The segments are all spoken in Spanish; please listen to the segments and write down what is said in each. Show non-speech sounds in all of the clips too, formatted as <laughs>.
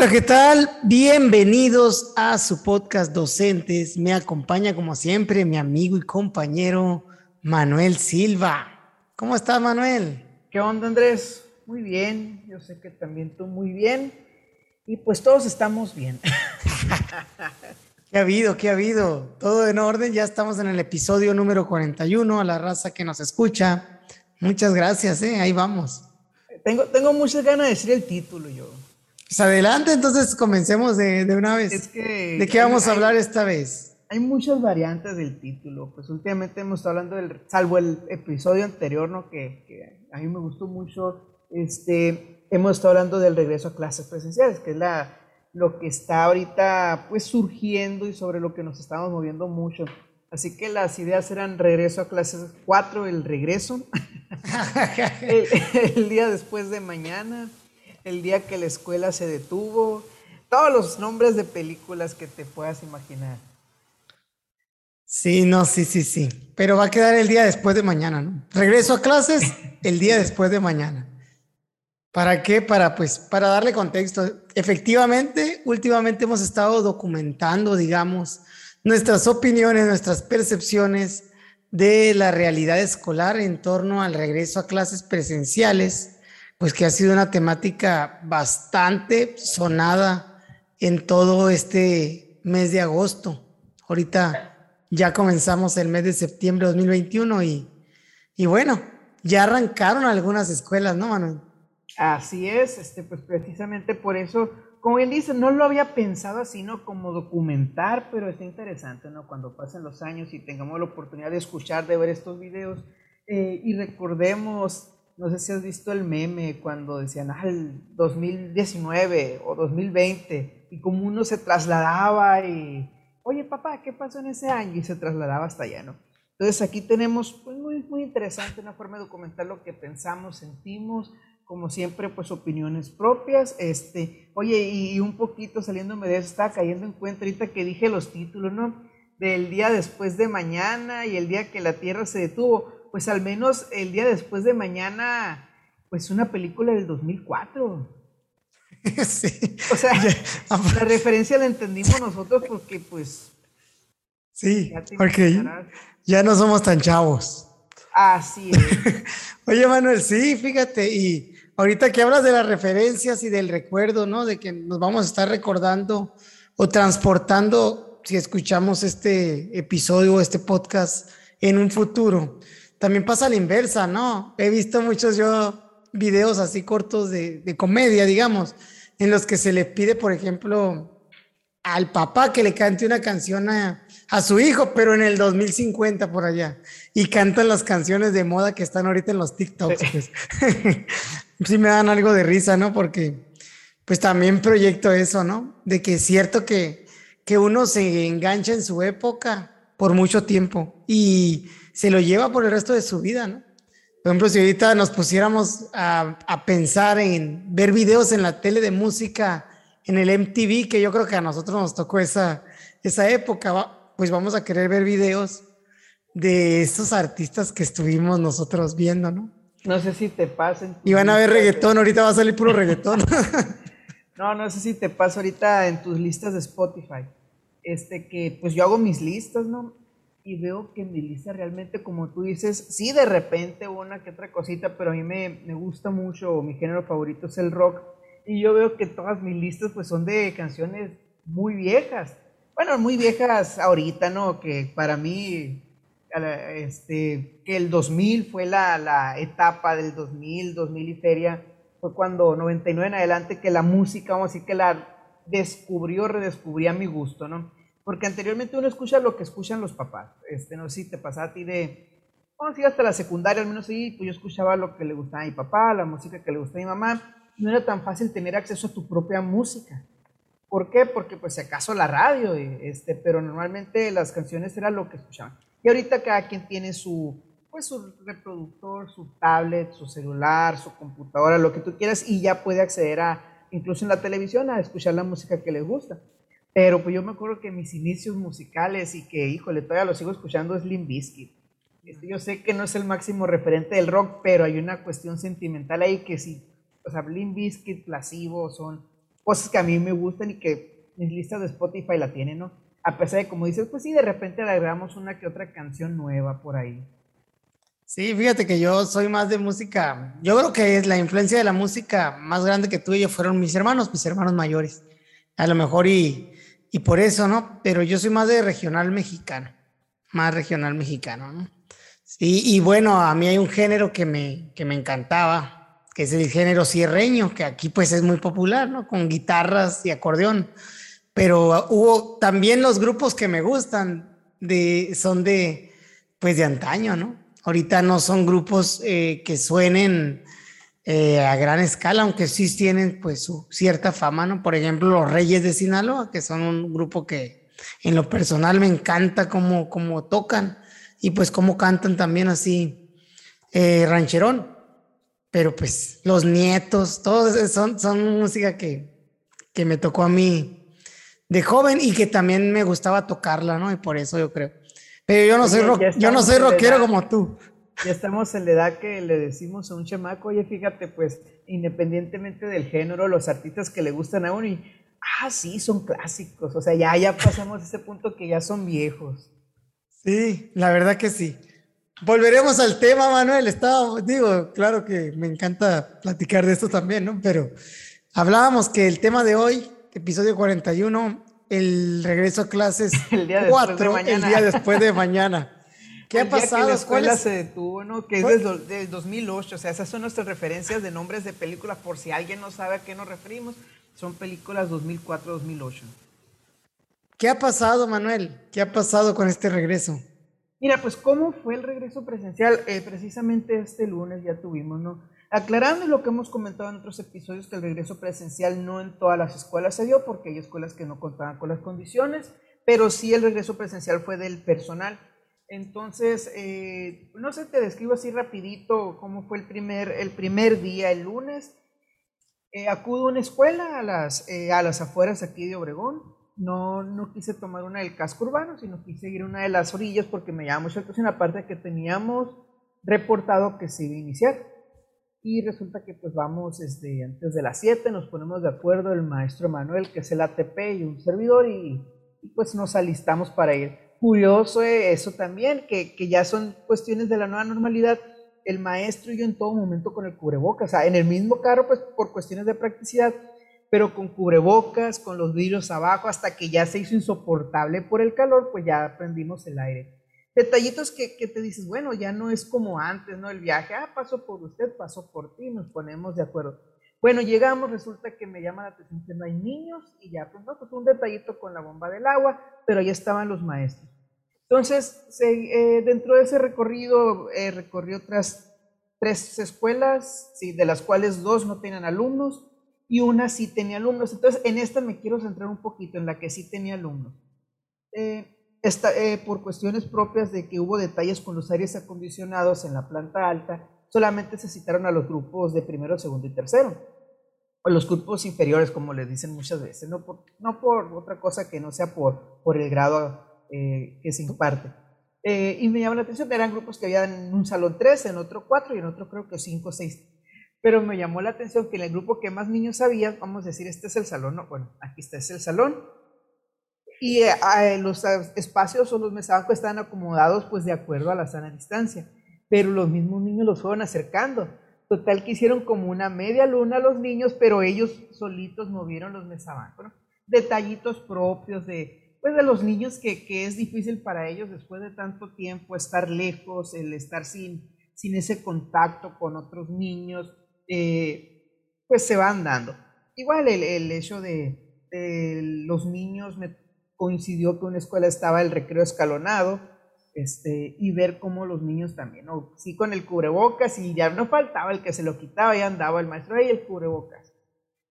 Hola, ¿qué tal? Bienvenidos a su podcast Docentes. Me acompaña como siempre mi amigo y compañero Manuel Silva. ¿Cómo estás, Manuel? ¿Qué onda, Andrés? Muy bien, yo sé que también tú muy bien. Y pues todos estamos bien. <laughs> ¿Qué ha habido? ¿Qué ha habido? Todo en orden, ya estamos en el episodio número 41, a la raza que nos escucha. Muchas gracias, ¿eh? ahí vamos. Tengo, tengo muchas ganas de decir el título yo. Pues adelante, entonces comencemos de, una vez. ¿De qué vamos a hablar esta vez? Hay muchas variantes del título. Pues últimamente hemos estado hablando del, salvo el episodio anterior, ¿no? Que, a mí me gustó mucho. Este, hemos estado hablando del regreso a clases presenciales, que es la, lo que está ahorita pues surgiendo y sobre lo que nos estamos moviendo mucho. Así que las ideas eran regreso a clases 4, el regreso, <laughs> <laughs> el día después de mañana, el día que la escuela se detuvo, todos los nombres de películas que te puedas imaginar. Sí, no, sí, sí, sí. Pero va a quedar el día después de mañana, ¿no? Regreso a clases el día después de mañana. ¿Para qué? Para, pues, para darle contexto. Efectivamente, últimamente hemos estado documentando, digamos, nuestras opiniones, nuestras percepciones de la realidad escolar en torno al regreso a clases presenciales pues que ha sido una temática bastante sonada en todo este mes de agosto. Ahorita ya comenzamos el mes de septiembre de 2021 y, y bueno, ya arrancaron algunas escuelas, ¿no, Manuel? Así es, este, pues precisamente por eso, como bien dice, no lo había pensado así, ¿no? Como documentar, pero está interesante, ¿no? Cuando pasen los años y tengamos la oportunidad de escuchar, de ver estos videos eh, y recordemos no sé si has visto el meme cuando decían, ah, el 2019 o 2020, y como uno se trasladaba y, oye papá, ¿qué pasó en ese año? Y se trasladaba hasta allá, ¿no? Entonces aquí tenemos, pues muy, muy interesante, una forma de documentar lo que pensamos, sentimos, como siempre, pues opiniones propias. Este, oye, y un poquito saliéndome de eso, estaba cayendo en cuenta ahorita que dije los títulos, ¿no? Del día después de mañana y el día que la Tierra se detuvo pues al menos el día después de mañana, pues una película del 2004. <laughs> Sí. O sea, la referencia la entendimos nosotros porque pues... Sí, porque ya no somos tan chavos. Así es. <laughs> Oye, Manuel, sí, fíjate, y ahorita que hablas de las referencias y del recuerdo, ¿no? De que nos vamos a estar recordando o transportando si escuchamos este episodio, este podcast en un futuro. También pasa a la inversa, ¿no? He visto muchos yo videos así cortos de, comedia, digamos, en los que se le pide, por ejemplo, al papá que le cante una canción a, su hijo, pero en el 2050 por allá. Y cantan las canciones de moda que están ahorita en los TikToks. Pues. <laughs> sí me dan algo de risa, ¿no? Porque pues también proyecto eso, ¿no? De que es cierto que, que uno se engancha en su época por mucho tiempo y se lo lleva por el resto de su vida, ¿no? Por ejemplo, si ahorita nos pusiéramos a, pensar en ver videos en la tele de música, en el MTV, que yo creo que a nosotros nos tocó esa, esa época, pues vamos a querer ver videos de estos artistas que estuvimos nosotros viendo, ¿no? No sé si te pasen. Y van a ver reggaetón, ahorita va a salir puro reggaetón. <laughs> no, no sé si te pasa ahorita en tus listas de Spotify. Este que, pues yo hago mis listas, ¿no? Y veo que mi lista realmente, como tú dices, sí de repente una que otra cosita, pero a mí me, me gusta mucho, mi género favorito es el rock, y yo veo que todas mis listas pues son de canciones muy viejas. Bueno, muy viejas ahorita, ¿no? Que para mí, este, que el 2000 fue la, la etapa del 2000, 2000 y feria, fue cuando 99 en adelante que la música, vamos a decir que la descubrió, redescubría mi gusto, ¿no? Porque anteriormente uno escucha lo que escuchan los papás. Este, no sé si te pasaba a ti de, bueno, sí, hasta la secundaria, al menos sí, pues yo escuchaba lo que le gustaba a mi papá, la música que le gustaba a mi mamá. No era tan fácil tener acceso a tu propia música. ¿Por qué? Porque pues si acaso la radio, este, pero normalmente las canciones eran lo que escuchaban. Y ahorita cada quien tiene su, pues su reproductor, su tablet, su celular, su computadora, lo que tú quieras, y ya puede acceder a, incluso en la televisión, a escuchar la música que le gusta. Pero pues yo me acuerdo que mis inicios musicales y que, híjole, todavía lo sigo escuchando es Limp Bizkit. Este, yo sé que no es el máximo referente del rock, pero hay una cuestión sentimental ahí que sí, o sea, Limp Bizkit, Placebo son cosas que a mí me gustan y que mis listas de Spotify la tienen, ¿no? A pesar de, como dices, pues sí, de repente le agregamos una que otra canción nueva por ahí. Sí, fíjate que yo soy más de música. Yo creo que es la influencia de la música más grande que tuve yo fueron mis hermanos, mis hermanos mayores. A lo mejor y, y por eso, ¿no? Pero yo soy más de regional mexicano, más regional mexicano, ¿no? Y bueno, a mí hay un género que me, que me encantaba, que es el género cierreño, que aquí pues es muy popular, ¿no? Con guitarras y acordeón. Pero hubo también los grupos que me gustan, de, son de, pues de antaño, ¿no? Ahorita no son grupos eh, que suenen eh, a gran escala, aunque sí tienen pues su cierta fama, ¿no? Por ejemplo, los Reyes de Sinaloa, que son un grupo que en lo personal me encanta cómo, cómo tocan y pues cómo cantan también así eh, rancherón. Pero pues los nietos, todos son, son música que, que me tocó a mí de joven y que también me gustaba tocarla, ¿no? Y por eso yo creo. Pero yo no soy, yo no soy rockero como tú. Ya estamos en la edad que le decimos a un chamaco, oye, fíjate, pues, independientemente del género, los artistas que le gustan a uno, y, ah, sí, son clásicos. O sea, ya, ya pasamos ese punto que ya son viejos. Sí, la verdad que sí. Volveremos al tema, Manuel. Estaba, digo, claro que me encanta platicar de esto también, ¿no? Pero hablábamos que el tema de hoy, episodio 41, el regreso a clases el día 4, el día después de mañana. <laughs> ¿Qué ha pasado? Que la escuela se detuvo, ¿no? Que es del, 2008. O sea, esas son nuestras referencias de nombres de películas. Por si alguien no sabe a qué nos referimos, son películas 2004-2008. ¿Qué ha pasado, Manuel? ¿Qué ha pasado con este regreso? Mira, pues, ¿cómo fue el regreso presencial? Eh, precisamente este lunes ya tuvimos, ¿no? Aclarando lo que hemos comentado en otros episodios, que el regreso presencial no en todas las escuelas se dio, porque hay escuelas que no contaban con las condiciones, pero sí el regreso presencial fue del personal. Entonces, eh, no sé, te describo así rapidito cómo fue el primer, el primer día, el lunes. Eh, acudo a una escuela a las, eh, a las afueras aquí de Obregón. No, no quise tomar una del casco urbano, sino quise ir a una de las orillas porque me llamó mucho la aparte que teníamos reportado que se iba a iniciar y resulta que pues vamos desde antes de las 7, nos ponemos de acuerdo el maestro Manuel, que es el ATP y un servidor, y, pues nos alistamos para ir. Curioso eso también, que, que, ya son cuestiones de la nueva normalidad, el maestro y yo en todo momento con el cubrebocas, o sea, en el mismo carro pues por cuestiones de practicidad, pero con cubrebocas, con los vidrios abajo, hasta que ya se hizo insoportable por el calor, pues ya prendimos el aire detallitos que, que, te dices, bueno, ya no es como antes, ¿no? El viaje, ah, paso por usted, paso por ti, nos ponemos de acuerdo. Bueno, llegamos, resulta que me llama la atención que hay niños y ya, pues pues un detallito con la bomba del agua, pero ya estaban los maestros. Entonces, eh, dentro de ese recorrido, eh, recorrí otras tres escuelas, de las cuales dos no tenían alumnos y una sí tenía alumnos. Entonces, en esta me quiero centrar un poquito, en la que sí tenía alumnos. Eh, eh, por cuestiones propias de que hubo detalles con los aires acondicionados en la planta alta, solamente se citaron a los grupos de primero, segundo y tercero, o los grupos inferiores, como les dicen muchas veces, no por, otra cosa que no sea por, el grado eh, que se imparte. Eh, y me llamó la atención, eran grupos que había en un salón 3, en otro 4 y en otro creo que 5 o 6. Pero me llamó la atención que en el grupo que más niños había, vamos a decir, este es el salón, no, bueno, aquí está, es el salón, y eh, los espacios o los mesabancos estaban acomodados pues de acuerdo a la sana distancia, pero los mismos niños los fueron acercando. Total que hicieron como una media luna a los niños, pero ellos solitos movieron los mesabancos. Detallitos propios de, pues de los niños que, que, es difícil para ellos después de tanto tiempo estar lejos, el estar sin, sin ese contacto con otros niños, eh, pues se van dando. Igual el, hecho de, de los niños, me coincidió que una escuela estaba el recreo escalonado, este, y ver cómo los niños también, ¿no? sí con el cubrebocas y ya no faltaba el que se lo quitaba, y andaba el maestro ahí el cubrebocas.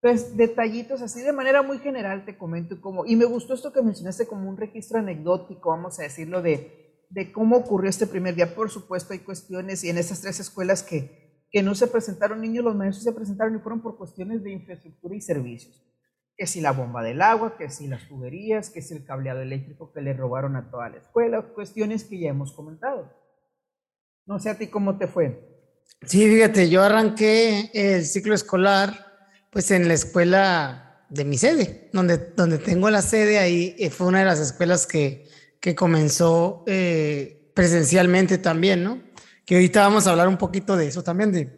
Entonces, detallitos así de manera muy general te comento cómo, y me gustó esto que mencionaste como un registro anecdótico, vamos a decirlo, de, de cómo ocurrió este primer día. Por supuesto, hay cuestiones, y en estas tres escuelas que, que no se presentaron niños, los maestros se presentaron y fueron por cuestiones de infraestructura y servicios que si la bomba del agua, que si las tuberías, que si el cableado eléctrico que le robaron a toda la escuela, cuestiones que ya hemos comentado. No sé a ti cómo te fue. Sí, fíjate, yo arranqué el ciclo escolar, pues en la escuela de mi sede, donde, donde tengo la sede, ahí eh, fue una de las escuelas que, que comenzó eh, presencialmente también, ¿no? Que ahorita vamos a hablar un poquito de eso también, de,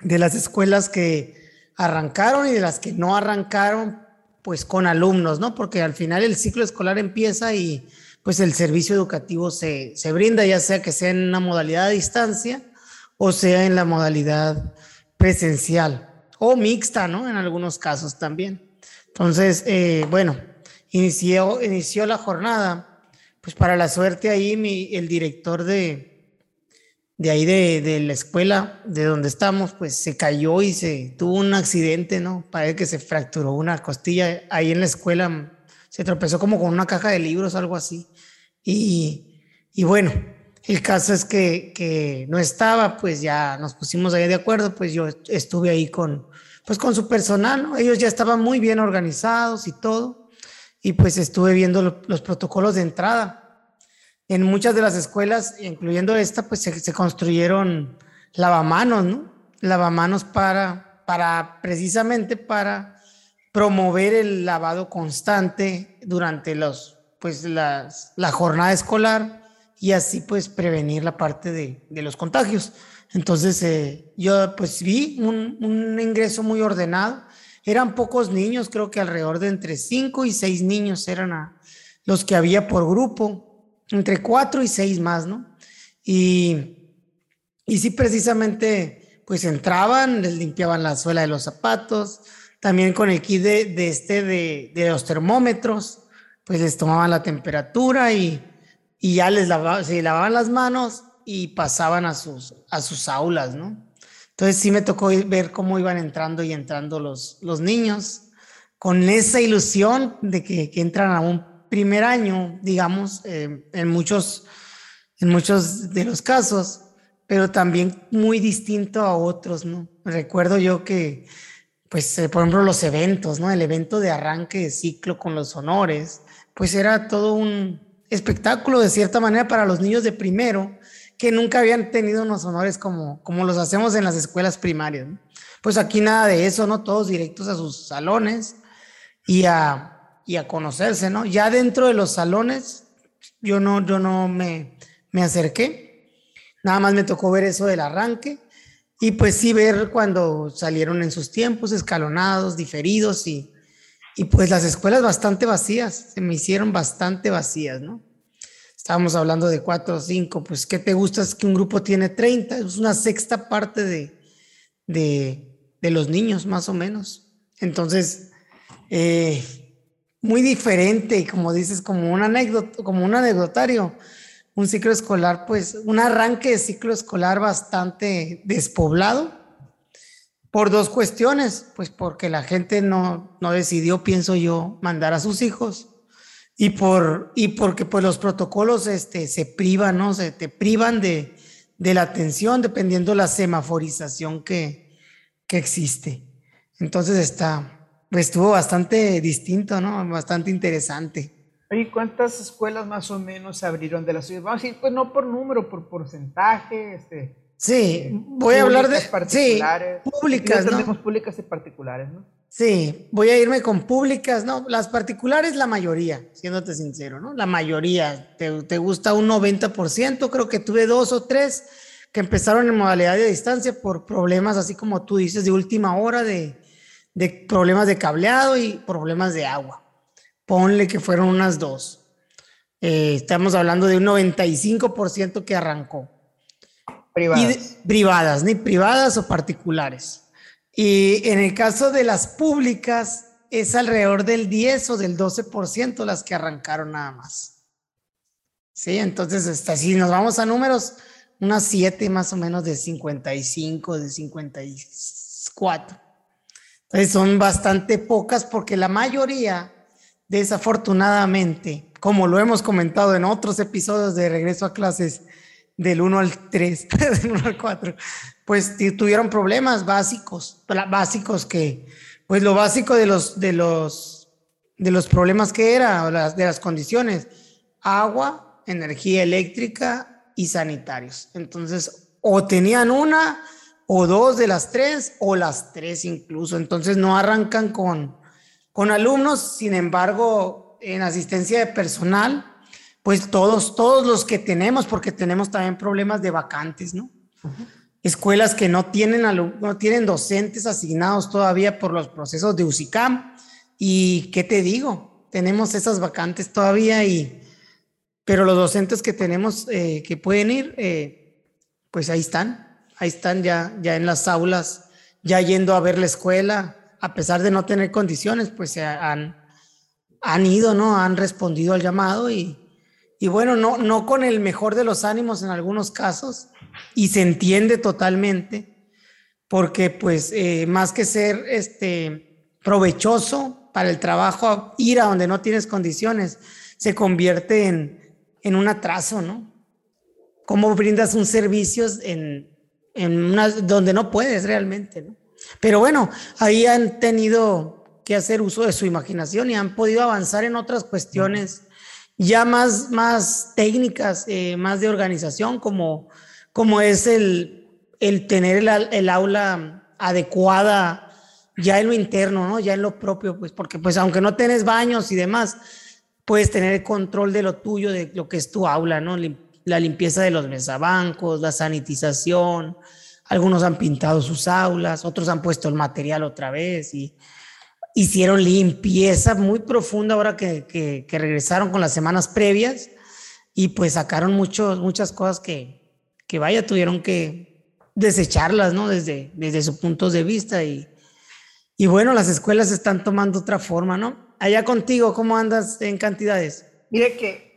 de las escuelas que arrancaron y de las que no arrancaron, pues con alumnos, ¿no? Porque al final el ciclo escolar empieza y pues el servicio educativo se, se brinda, ya sea que sea en una modalidad a distancia o sea en la modalidad presencial o mixta, ¿no? En algunos casos también. Entonces, eh, bueno, inició, inició la jornada, pues para la suerte ahí mi, el director de, de ahí de, de, la escuela de donde estamos, pues se cayó y se tuvo un accidente, ¿no? Parece que se fracturó una costilla ahí en la escuela, se tropezó como con una caja de libros, algo así. Y, y bueno, el caso es que, que, no estaba, pues ya nos pusimos ahí de acuerdo, pues yo estuve ahí con, pues con su personal, ¿no? Ellos ya estaban muy bien organizados y todo, y pues estuve viendo los protocolos de entrada. En muchas de las escuelas, incluyendo esta, pues se, construyeron lavamanos, ¿no? Lavamanos para, para precisamente para promover el lavado constante durante los, pues las, la jornada escolar y así pues prevenir la parte de, de los contagios. Entonces eh, yo pues vi un, un, ingreso muy ordenado. Eran pocos niños, creo que alrededor de entre 5 y 6 niños eran a, los que había por grupo, entre 4 y 6 más, ¿no? Y, y sí, precisamente pues entraban, les limpiaban la suela de los zapatos, también con el kit de, de este de, de los termómetros, pues les tomaban la temperatura y y ya les lavaban, se lavaban las manos y pasaban a sus, a sus aulas, ¿no? Entonces sí me tocó ver cómo iban entrando y entrando los, los niños con esa ilusión de que, que entran a un primer año, digamos, eh, en, muchos, en muchos de los casos, pero también muy distinto a otros, ¿no? Recuerdo yo que, pues, eh, por ejemplo, los eventos, ¿no? El evento de arranque de ciclo con los honores, pues era todo un, espectáculo de cierta manera para los niños de primero que nunca habían tenido unos honores como, como los hacemos en las escuelas primarias. Pues aquí nada de eso, ¿no? Todos directos a sus salones y a, y a conocerse, ¿no? Ya dentro de los salones, yo no, yo no me, me acerqué, nada más me tocó ver eso del arranque y pues sí ver cuando salieron en sus tiempos escalonados, diferidos y, y pues las escuelas bastante vacías, se me hicieron bastante vacías, ¿no? Estábamos hablando de cuatro o cinco, pues ¿qué te gusta? Es que un grupo tiene 30, es una sexta parte de, de, de los niños, más o menos. Entonces, eh, muy diferente, como dices, como un anécdota, como un anecdotario, un ciclo escolar, pues un arranque de ciclo escolar bastante despoblado por dos cuestiones, pues porque la gente no, no decidió, pienso yo, mandar a sus hijos y, por, y porque pues los protocolos este, se privan, ¿no? Se te privan de, de la atención dependiendo la semaforización que, que existe. Entonces está, pues estuvo bastante distinto, ¿no? Bastante interesante. ¿Y cuántas escuelas más o menos se abrieron de la ciudad? Vamos a decir, pues no por número, por porcentaje, este, Sí, voy a hablar de sí, públicas, ¿no? Tenemos públicas y particulares, ¿no? Sí, voy a irme con públicas, ¿no? Las particulares la mayoría, siéndote sincero, ¿no? La mayoría, te, te gusta un 90%, creo que tuve dos o tres que empezaron en modalidad de distancia por problemas, así como tú dices, de última hora, de, de problemas de cableado y problemas de agua. Ponle que fueron unas dos. Eh, estamos hablando de un 95% que arrancó. Privadas. privadas, ni privadas o particulares. Y en el caso de las públicas, es alrededor del 10 o del 12% las que arrancaron nada más. Sí, entonces, hasta si nos vamos a números, unas 7 más o menos de 55, de 54. Son bastante pocas porque la mayoría, desafortunadamente, como lo hemos comentado en otros episodios de Regreso a Clases, del 1 al 3, <laughs> del 1 al 4, pues tuvieron problemas básicos, básicos que, pues lo básico de los, de los, de los problemas que era, de las condiciones, agua, energía eléctrica y sanitarios. Entonces, o tenían una o dos de las tres, o las tres incluso. Entonces no arrancan con, con alumnos, sin embargo, en asistencia de personal, pues todos, todos los que tenemos, porque tenemos también problemas de vacantes, ¿no? Escuelas que no tienen, no tienen docentes asignados todavía por los procesos de UCICAM. Y qué te digo, tenemos esas vacantes todavía y, pero los docentes que tenemos eh, que pueden ir, eh, pues ahí están, ahí están ya, ya en las aulas, ya yendo a ver la escuela, a pesar de no tener condiciones, pues se han, han ido, ¿no? Han respondido al llamado y, y bueno, no, no con el mejor de los ánimos en algunos casos, y se entiende totalmente, porque pues eh, más que ser este, provechoso para el trabajo, ir a donde no tienes condiciones, se convierte en, en un atraso, ¿no? ¿Cómo brindas un servicio en, en donde no puedes realmente, ¿no? Pero bueno, ahí han tenido que hacer uso de su imaginación y han podido avanzar en otras cuestiones ya más, más técnicas, eh, más de organización, como, como es el, el tener el, el, aula adecuada ya en lo interno, ¿no? Ya en lo propio, pues, porque pues aunque no tenés baños y demás, puedes tener el control de lo tuyo, de lo que es tu aula, ¿no? La limpieza de los mesabancos, la sanitización, algunos han pintado sus aulas, otros han puesto el material otra vez y hicieron limpieza muy profunda ahora que, que, regresaron con las semanas previas y pues sacaron muchos, muchas cosas que, que vaya, tuvieron que desecharlas, ¿no? Desde, desde su punto de vista y, y bueno, las escuelas están tomando otra forma, ¿no? Allá contigo, ¿cómo andas en cantidades? Mire que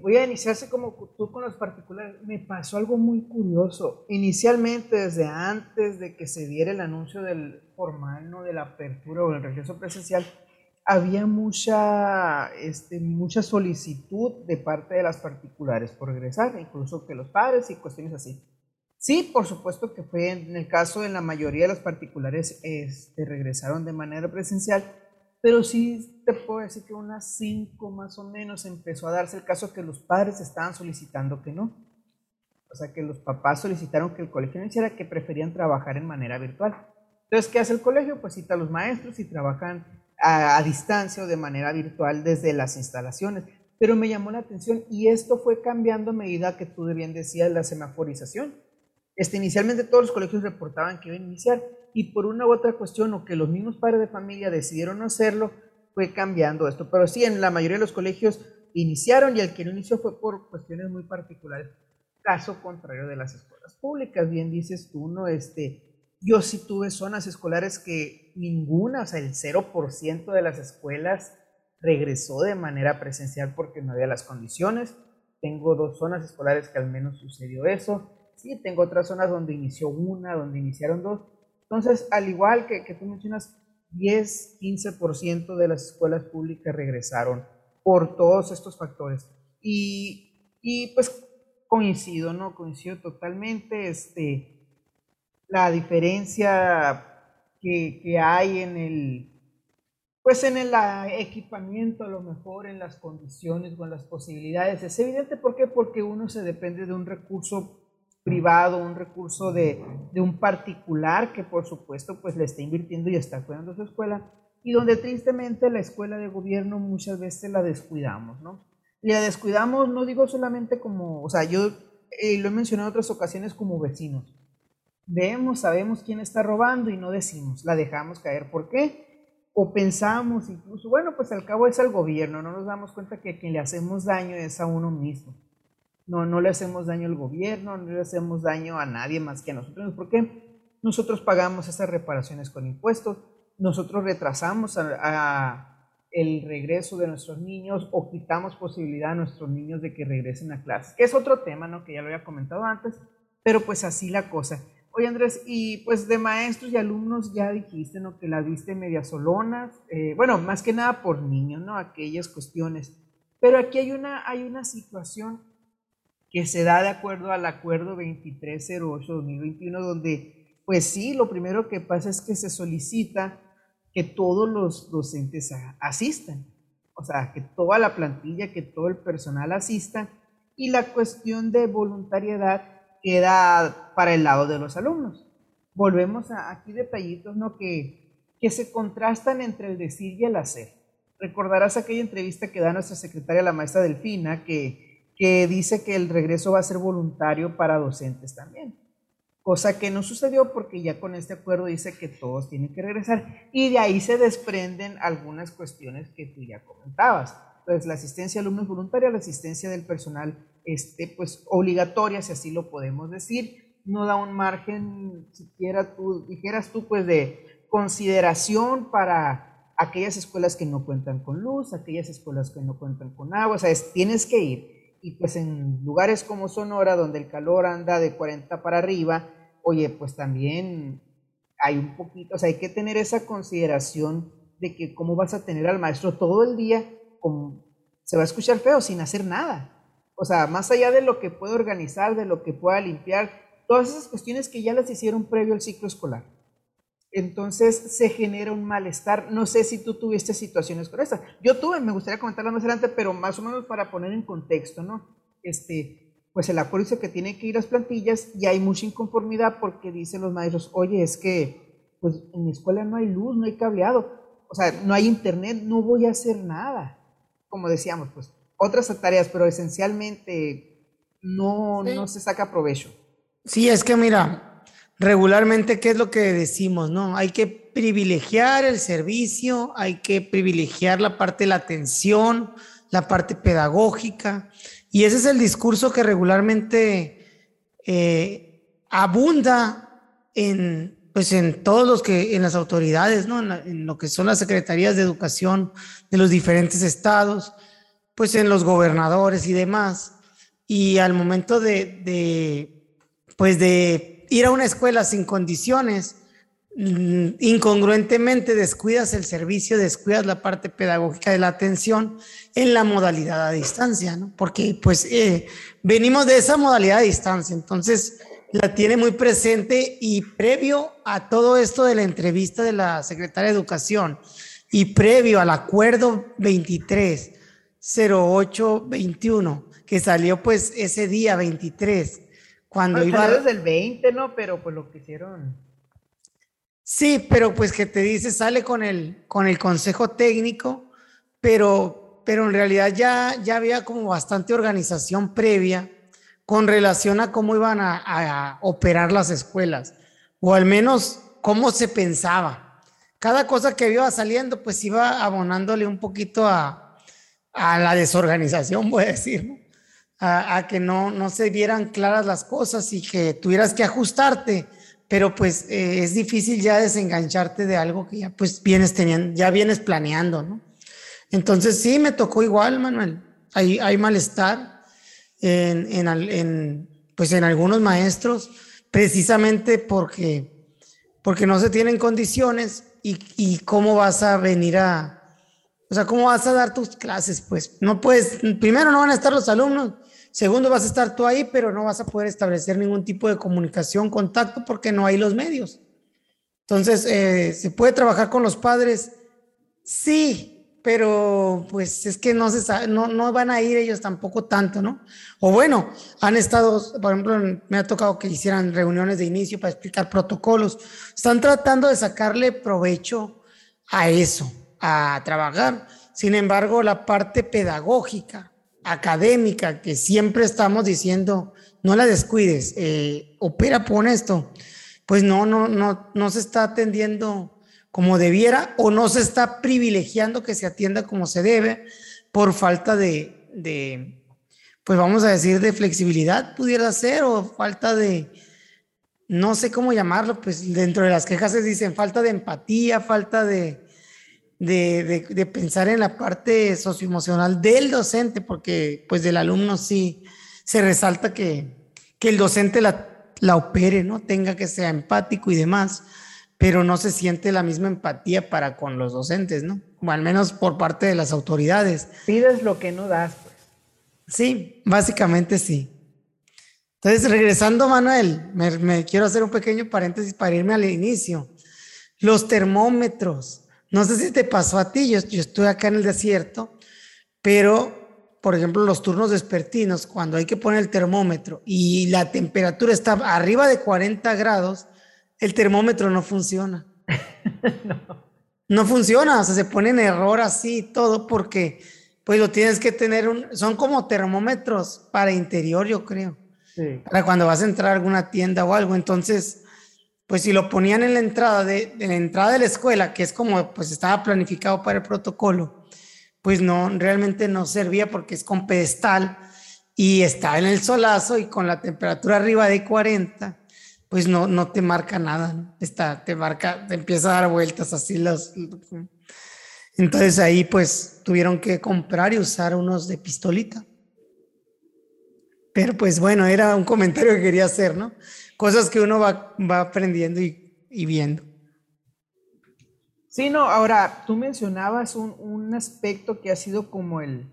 voy a iniciarse como tú con los particulares. Me pasó algo muy curioso. Inicialmente, desde antes de que se diera el anuncio del formal, ¿no? de la apertura o del regreso presencial, había mucha, este, mucha solicitud de parte de las particulares por regresar, incluso que los padres y cuestiones así. Sí, por supuesto que fue en el caso de la mayoría de las particulares este, regresaron de manera presencial, pero sí te puedo decir que unas cinco más o menos empezó a darse el caso que los padres estaban solicitando que no. O sea, que los papás solicitaron que el colegio no hiciera, que preferían trabajar en manera virtual. Entonces, ¿qué hace el colegio? Pues cita a los maestros y trabajan a, distancia o de manera virtual desde las instalaciones. Pero me llamó la atención y esto fue cambiando a medida que tú bien decías la semaforización. Este, inicialmente todos los colegios reportaban que iban a iniciar y por una u otra cuestión o que los mismos padres de familia decidieron no hacerlo, fue cambiando esto. Pero sí, en la mayoría de los colegios iniciaron y el que no inició fue por cuestiones muy particulares. Caso contrario de las escuelas públicas, bien dices tú, ¿no? Este, yo sí tuve zonas escolares que ninguna, o sea, el 0% de las escuelas regresó de manera presencial porque no había las condiciones. Tengo dos zonas escolares que al menos sucedió eso. Sí, tengo otras zonas donde inició una, donde iniciaron dos. Entonces, al igual que, tú mencionas, 10, 15% de las escuelas públicas regresaron por todos estos factores. Y, y, pues coincido, ¿no? Coincido totalmente. Este, la diferencia que, que hay en el, pues en el equipamiento, a lo mejor en las condiciones o en las posibilidades, es evidente. ¿Por qué? Porque uno se depende de un recurso privado, un recurso de, de, un particular que por supuesto pues le está invirtiendo y está cuidando su escuela y donde tristemente la escuela de gobierno muchas veces la descuidamos, ¿no? Y la descuidamos no digo solamente como, o sea, yo eh, lo he mencionado en otras ocasiones como vecinos. Vemos, sabemos quién está robando y no decimos, la dejamos caer. ¿Por qué? O pensamos incluso, bueno, pues al cabo es al gobierno, no nos damos cuenta que a quien le hacemos daño es a uno mismo. No, no le hacemos daño al gobierno, no le hacemos daño a nadie más que a nosotros. ¿Por qué? Nosotros pagamos esas reparaciones con impuestos, nosotros retrasamos el regreso de nuestros niños o quitamos posibilidad a nuestros niños de que regresen a clases, que es otro tema, ¿no? Que ya lo había comentado antes, pero pues así la cosa. Oye Andrés, y pues de maestros y alumnos ya dijiste, ¿no? Que la viste media solonas, eh, bueno, más que nada por niños, ¿no? Aquellas cuestiones. Pero aquí hay una, hay una situación que se da de acuerdo al acuerdo 2308-2021, donde, pues sí, lo primero que pasa es que se solicita que todos los docentes asistan, o sea, que toda la plantilla, que todo el personal asista, y la cuestión de voluntariedad queda para el lado de los alumnos. Volvemos a aquí detallitos, ¿no? Que que se contrastan entre el decir y el hacer. Recordarás aquella entrevista que da nuestra secretaria, la maestra Delfina, que, que dice que el regreso va a ser voluntario para docentes también. Cosa que no sucedió porque ya con este acuerdo dice que todos tienen que regresar. Y de ahí se desprenden algunas cuestiones que tú ya comentabas. Pues la asistencia de alumnos voluntaria, la asistencia del personal este, pues, obligatoria, si así lo podemos decir. No da un margen, siquiera tú, dijeras tú, pues de consideración para aquellas escuelas que no cuentan con luz, aquellas escuelas que no cuentan con agua, o sea, tienes que ir. Y pues en lugares como Sonora, donde el calor anda de 40 para arriba, oye, pues también hay un poquito, o sea, hay que tener esa consideración de que cómo vas a tener al maestro todo el día, como, se va a escuchar feo sin hacer nada. O sea, más allá de lo que puede organizar, de lo que pueda limpiar, todas esas cuestiones que ya las hicieron previo al ciclo escolar entonces se genera un malestar. No sé si tú tuviste situaciones con estas. Yo tuve, me gustaría comentarla más adelante, pero más o menos para poner en contexto, ¿no? Este, pues el acuerdo dice que tiene que ir las plantillas y hay mucha inconformidad porque dicen los maestros, oye, es que pues en mi escuela no hay luz, no hay cableado, o sea, no hay internet, no voy a hacer nada. Como decíamos, pues otras tareas, pero esencialmente no, no se saca provecho. Sí, es que mira, regularmente, ¿qué es lo que decimos? No, hay que privilegiar el servicio, hay que privilegiar la parte de la atención, la parte pedagógica, y ese es el discurso que regularmente eh, abunda en, pues en todos los que, en las autoridades, ¿no? En, lo que son las secretarías de educación de los diferentes estados, pues en los gobernadores y demás. Y al momento de, de pues de ir a una escuela sin condiciones, mm, incongruentemente descuidas el servicio, descuidas la parte pedagógica de la atención en la modalidad a distancia, ¿no? Porque pues eh, venimos de esa modalidad a distancia, entonces la tiene muy presente y previo a todo esto de la entrevista de la secretaria de Educación y previo al acuerdo 230821 que salió pues ese día 23 cuando iba... desde el 20, ¿no? Pero pues lo que hicieron... Sí, pero pues que te dice, sale con el, con el consejo técnico, pero, pero en realidad ya, ya había como bastante organización previa con relación a cómo iban a, a operar las escuelas, o al menos cómo se pensaba. Cada cosa que iba saliendo, pues iba abonándole un poquito a, a la desorganización, voy a decir. ¿no? A, que no, no se vieran claras las cosas y que tuvieras que ajustarte, pero pues eh, es difícil ya desengancharte de algo que ya pues vienes teniendo, ya vienes planeando, ¿no? Entonces sí, me tocó igual, Manuel. Hay, hay malestar en, en, en, pues en algunos maestros, precisamente porque, porque no se tienen condiciones y, y cómo vas a venir a, o sea, ¿cómo vas a dar tus clases? Pues no puedes, primero no van a estar los alumnos Segundo, vas a estar tú ahí, pero no vas a poder establecer ningún tipo de comunicación, contacto, porque no hay los medios. Entonces, eh, ¿se puede trabajar con los padres? Sí, pero pues es que no, se no, no van a ir ellos tampoco tanto, ¿no? O bueno, han estado, por ejemplo, me ha tocado que hicieran reuniones de inicio para explicar protocolos. Están tratando de sacarle provecho a eso, a trabajar. Sin embargo, la parte pedagógica, académica que siempre estamos diciendo, no la descuides, eh, opera por esto, pues no, no, no, no se está atendiendo como debiera o no se está privilegiando que se atienda como se debe por falta de, de pues vamos a decir, de flexibilidad pudiera ser o falta de, no sé cómo llamarlo, pues dentro de las quejas se dicen falta de empatía, falta de, de, de, pensar en la parte socioemocional del docente, porque pues del alumno sí se resalta que, que el docente la, la opere, ¿no? Tenga que ser empático y demás, pero no se siente la misma empatía para con los docentes, ¿no? O al menos por parte de las autoridades. Pides lo que no das, pues. Sí, básicamente sí. Entonces, regresando, Manuel, me, me quiero hacer un pequeño paréntesis para irme al inicio. Los termómetros. No sé si te pasó a ti, yo, estoy acá en el desierto, pero, por ejemplo, los turnos despertinos, cuando hay que poner el termómetro y la temperatura está arriba de 40 grados, el termómetro no funciona. <laughs> no funciona, o sea, se pone en error así todo porque pues lo tienes que tener, un, son como termómetros para interior, yo creo. Para cuando vas a entrar a alguna tienda o algo. Entonces, pues si lo ponían en la entrada de, la entrada de la escuela, que es como pues estaba planificado para el protocolo, pues no, realmente no servía porque es con pedestal y está en el solazo y con la temperatura arriba de 40, pues no, no te marca nada, Está, te marca, te empieza a dar vueltas así los... Entonces ahí pues tuvieron que comprar y usar unos de pistolita. Pero pues bueno, era un comentario que quería hacer, ¿no? Cosas que uno va, va aprendiendo y, y, viendo. Sí, no, ahora tú mencionabas un, un aspecto que ha sido como el,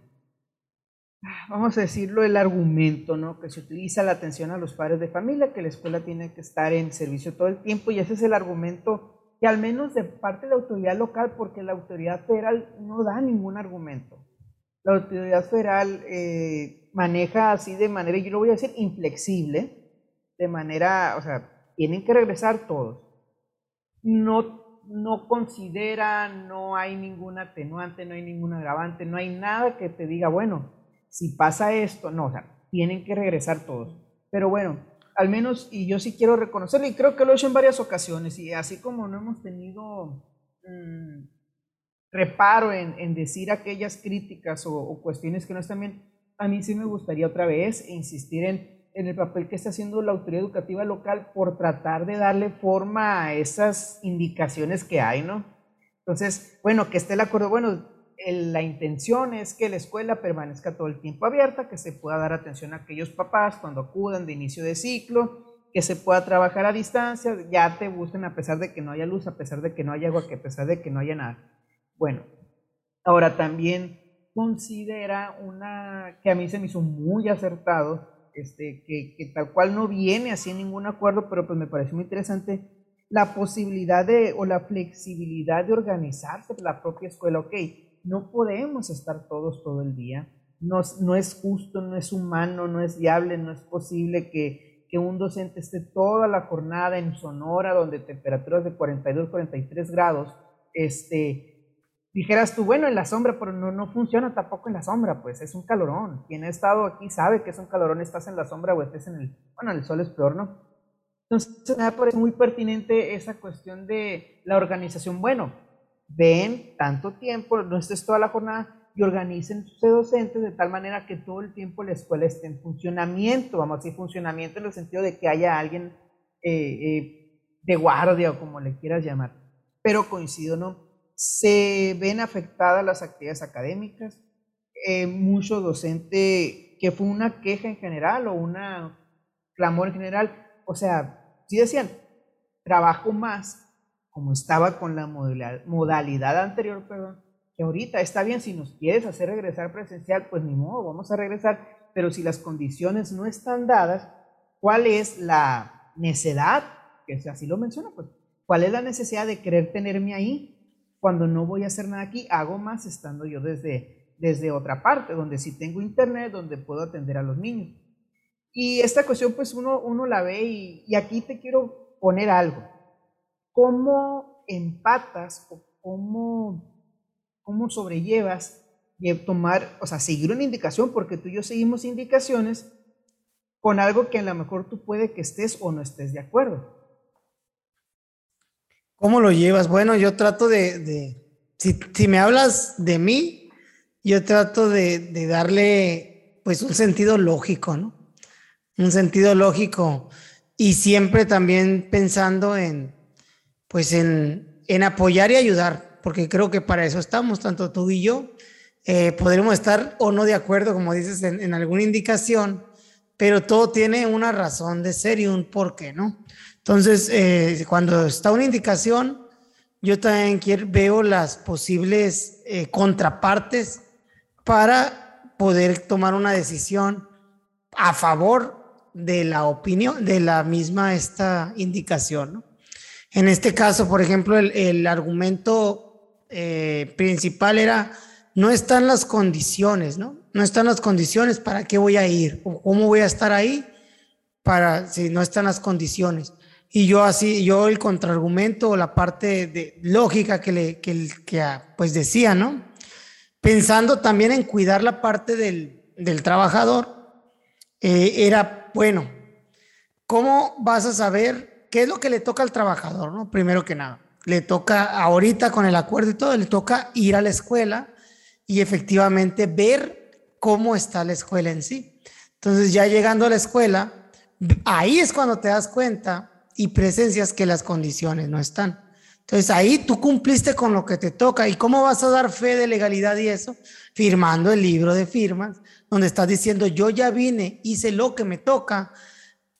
vamos a decirlo, el argumento, ¿no? Que se utiliza la atención a los padres de familia, que la escuela tiene que estar en servicio todo el tiempo y ese es el argumento que al menos de parte de la autoridad local, porque la autoridad federal no da ningún argumento. La autoridad federal eh, maneja así de manera, yo lo voy a decir, inflexible, de manera, o sea, tienen que regresar todos. No, no considera, no hay ningún atenuante, no hay ningún agravante, no hay nada que te diga, bueno, si pasa esto, no, o sea, tienen que regresar todos. Pero bueno, al menos, y yo sí quiero reconocerlo, y creo que lo he hecho en varias ocasiones, y así como no hemos tenido mm, reparo en, decir aquellas críticas o, o, cuestiones que no están bien, a mí sí me gustaría otra vez insistir en, el papel que está haciendo la autoridad educativa local por tratar de darle forma a esas indicaciones que hay, ¿no? Entonces, bueno, que esté el acuerdo, bueno, la intención es que la escuela permanezca todo el tiempo abierta, que se pueda dar atención a aquellos papás cuando acudan de inicio de ciclo, que se pueda trabajar a distancia, ya te gusten a pesar de que no haya luz, a pesar de que no haya agua, a pesar de que no haya nada. Bueno, ahora también considera una que a mí se me hizo muy acertado, este, que, que tal cual no viene así en ningún acuerdo, pero pues me pareció muy interesante la posibilidad de o la flexibilidad de organizarse la propia escuela. Ok, no podemos estar todos todo el día, no, no es justo, no es humano, no es viable, no es posible que, que un docente esté toda la jornada en Sonora, donde temperaturas de 42, 43 grados, este, dijeras tú, bueno, en la sombra, pero no, no funciona tampoco en la sombra, pues es un calorón. Quien ha estado aquí sabe que es un calorón, estás en la sombra o estés en el, bueno, el sol es peor, ¿no? Entonces me parece muy pertinente esa cuestión de la organización. Bueno, ven tanto tiempo, no estés toda la jornada y organicen sus docentes de tal manera que todo el tiempo la escuela esté en funcionamiento, vamos a decir funcionamiento en el sentido de que haya alguien eh, eh, de guardia o como le quieras llamar. Pero coincido, ¿no? Se ven afectadas las actividades académicas, eh, mucho docente, que fue una queja en general o una clamor en general, o sea, si decían, trabajo más, como estaba con la modalidad anterior, perdón, que ahorita está bien, si nos quieres hacer regresar presencial, pues ni modo, vamos a regresar, pero si las condiciones no están dadas, ¿cuál es la necedad? Que así lo menciona, pues, ¿cuál es la necesidad de querer tenerme ahí? Cuando no voy a hacer nada aquí, hago más estando yo desde, desde otra parte, donde sí tengo internet, donde puedo atender a los niños. Y esta cuestión, pues uno, uno la ve y, aquí te quiero poner algo. ¿Cómo empatas o cómo, cómo sobrellevas tomar, o sea, seguir una indicación, porque tú y yo seguimos indicaciones con algo que a lo mejor tú puede que estés o no estés de acuerdo. ¿Cómo lo llevas? Bueno, yo trato de, si, me hablas de mí, yo trato de, darle pues un sentido lógico, ¿no? Un sentido lógico y siempre también pensando en, pues en, apoyar y ayudar, porque creo que para eso estamos, tanto tú y yo. Eh, podremos estar o no de acuerdo, como dices, en, en alguna indicación, pero todo tiene una razón de ser y un porqué, ¿no? Entonces, eh, cuando está una indicación, yo también quiero, veo las posibles eh, contrapartes para poder tomar una decisión a favor de la opinión, de la misma esta indicación. En este caso, por ejemplo, el, argumento eh, principal era, no están las condiciones, ¿no? No están las condiciones, ¿para qué voy a ir? ¿Cómo voy a estar ahí? Para, si no están las condiciones. Y yo así, yo el contraargumento o la parte de lógica que le, que, que ah, pues decía, ¿no? Pensando también en cuidar la parte del, del trabajador, eh, era, bueno, ¿cómo vas a saber qué es lo que le toca al trabajador, ¿no? Primero que nada, le toca ahorita con el acuerdo y todo, le toca ir a la escuela y efectivamente ver cómo está la escuela en sí. Entonces ya llegando a la escuela, ahí es cuando te das cuenta y presencias que las condiciones no están. Entonces ahí tú cumpliste con lo que te toca. ¿Y cómo vas a dar fe de legalidad y eso? Firmando el libro de firmas, donde estás diciendo, yo ya vine, hice lo que me toca,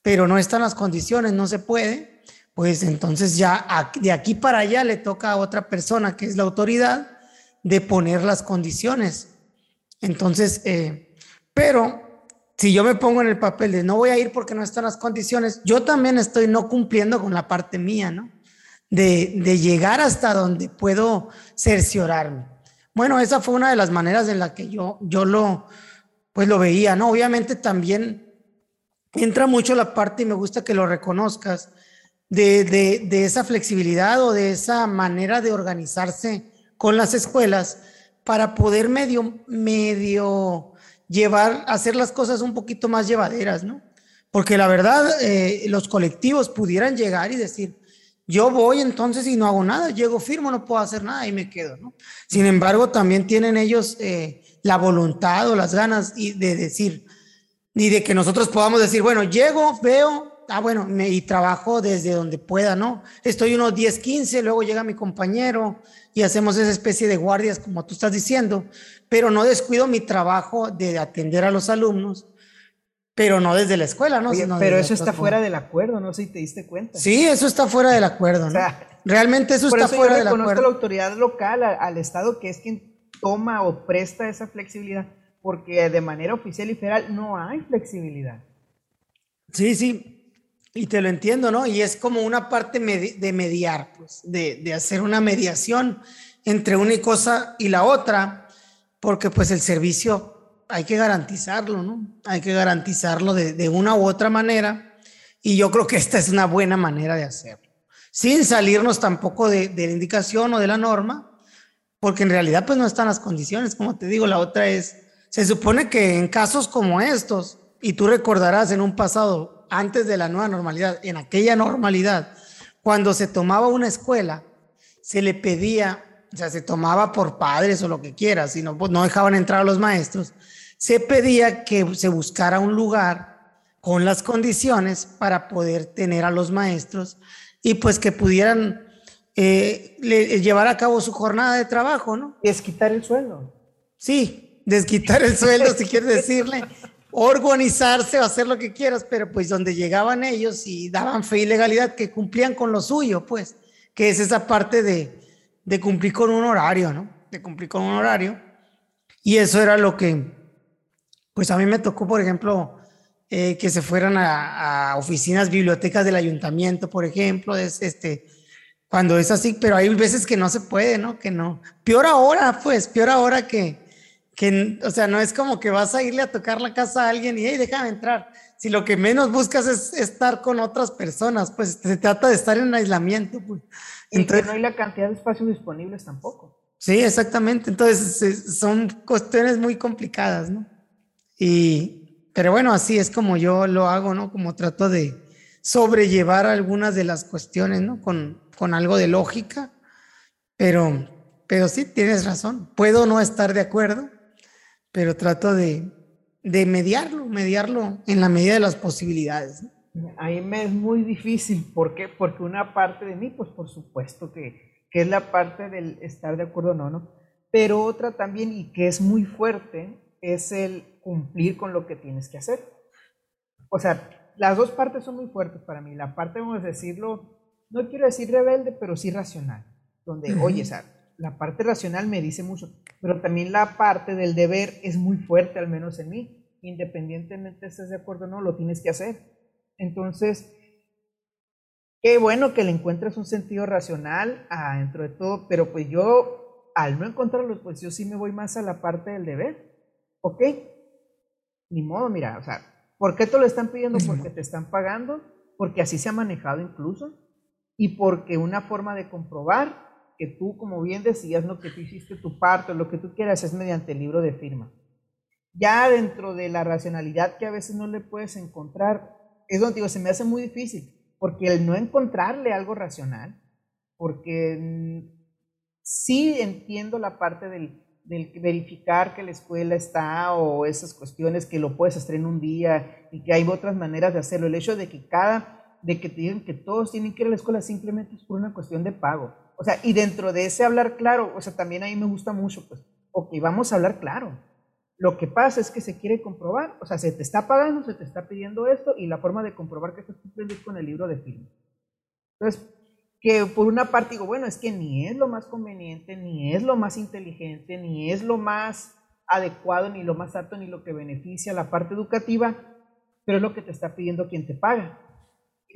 pero no están las condiciones, no se puede. Pues entonces ya de aquí para allá le toca a otra persona, que es la autoridad, de poner las condiciones. Entonces, eh, pero si yo me pongo en el papel de no voy a ir porque no están las condiciones, yo también estoy no cumpliendo con la parte mía, ¿no? De, de llegar hasta donde puedo cerciorarme. Bueno, esa fue una de las maneras en la que yo, yo lo, pues lo veía, ¿no? Obviamente también entra mucho la parte, y me gusta que lo reconozcas, de, de, de esa flexibilidad o de esa manera de organizarse con las escuelas para poder medio, medio llevar, hacer las cosas un poquito más llevaderas, ¿no? Porque la verdad, eh, los colectivos pudieran llegar y decir, yo voy entonces y no hago nada, llego firmo, no puedo hacer nada y me quedo, ¿no? Sin embargo, también tienen ellos eh, la voluntad o las ganas de decir, ni de que nosotros podamos decir, bueno, llego, veo, ah, bueno, me, y trabajo desde donde pueda, ¿no? Estoy unos 10, 15, luego llega mi compañero y hacemos esa especie de guardias, como tú estás diciendo, pero no descuido mi trabajo de atender a los alumnos, pero no desde la escuela, ¿no? pero eso está fuera del acuerdo, no sé si te diste cuenta. Sí, eso está fuera del acuerdo, ¿no? Realmente eso está fuera del acuerdo. la autoridad local, al, Estado, que es quien toma o presta esa flexibilidad, porque de manera oficial y federal no hay flexibilidad. Sí, sí, y te lo entiendo, ¿no? Y es como una parte de mediar, pues, de, de hacer una mediación entre una cosa y la otra porque pues el servicio hay que garantizarlo, ¿no? Hay que garantizarlo de, una u otra manera y yo creo que esta es una buena manera de hacerlo, sin salirnos tampoco de, de la indicación o de la norma, porque en realidad pues no están las condiciones, como te digo, la otra es, se supone que en casos como estos, y tú recordarás en un pasado, antes de la nueva normalidad, en aquella normalidad, cuando se tomaba una escuela, se le pedía o sea, se tomaba por padres o lo que quieras, sino pues no dejaban entrar a los maestros, se pedía que se buscara un lugar con las condiciones para poder tener a los maestros y pues que pudieran eh, llevar a cabo su jornada de trabajo, ¿no? Desquitar el sueldo. Sí, desquitar el sueldo, si quieres decirle, organizarse o hacer lo que quieras, pero pues donde llegaban ellos y daban fe y legalidad, que cumplían con lo suyo, pues, que es esa parte de, de cumplir con un horario, ¿no? De cumplir con un horario. Y eso era lo que, pues a mí me tocó, por ejemplo, eh, que se fueran a, oficinas, bibliotecas del ayuntamiento, por ejemplo, es, este, cuando es así, pero hay veces que no se puede, ¿no? Que no. Peor ahora, pues, peor ahora que, que, o sea, no es como que vas a irle a tocar la casa a alguien y, hey, déjame entrar. Si lo que menos buscas es estar con otras personas, pues se trata de estar en aislamiento, pues. Entonces, no hay la cantidad de espacios disponibles tampoco. Sí, exactamente. Entonces son cuestiones muy complicadas, ¿no? Y, pero bueno, así es como yo lo hago, ¿no? Como trato de sobrellevar algunas de las cuestiones, ¿no? Con, con algo de lógica, pero, pero sí, tienes razón. Puedo no estar de acuerdo, pero trato de, de mediarlo, mediarlo en la medida de las posibilidades. ¿no? A mí me es muy difícil. ¿Por qué? Porque una parte de mí, pues por supuesto que, que es la parte del estar de acuerdo o no, ¿no? Pero otra también, y que es muy fuerte, es el cumplir con lo que tienes que hacer. O sea, las dos partes son muy fuertes para mí. La parte, vamos a decirlo, no quiero decir rebelde, pero sí racional. Donde, oye, o sea, la parte racional me dice mucho, pero también la parte del deber es muy fuerte, al menos en mí. Independientemente estés de acuerdo o no, lo tienes que hacer. Entonces, qué bueno que le encuentres un sentido racional ah, dentro de todo, pero pues yo, al no encontrarlo, pues yo sí me voy más a la parte del deber. ¿Ok? Ni modo, mira, o sea, ¿por qué te lo están pidiendo? Porque te están pagando. porque así se ha manejado incluso, y porque una forma de comprobar que tú, como bien decías, lo que tú hiciste tu parte, lo que tú quieras, es mediante el libro de firma. Ya dentro de la racionalidad que a veces no le puedes encontrar, es donde digo, se me hace muy difícil, porque el no encontrarle algo racional, porque mm, sí entiendo la parte del, del, verificar que la escuela está o esas cuestiones que lo puedes hacer en un día y que hay otras maneras de hacerlo. El hecho de que cada, de que te digan que todos tienen que ir a la escuela simplemente es por una cuestión de pago. O sea, y dentro de ese hablar claro, o sea, también ahí me gusta mucho, pues, ok, vamos a hablar claro. Lo que pasa es que se quiere comprobar, o sea, se te está pagando, se te está pidiendo esto, y la forma de comprobar que estás cumpliendo es con el libro de firma. Entonces, que por una parte digo, bueno, es que ni es lo más conveniente, ni es lo más inteligente, ni es lo más adecuado, ni lo más apto, ni lo que beneficia la parte educativa, pero es lo que te está pidiendo quien te paga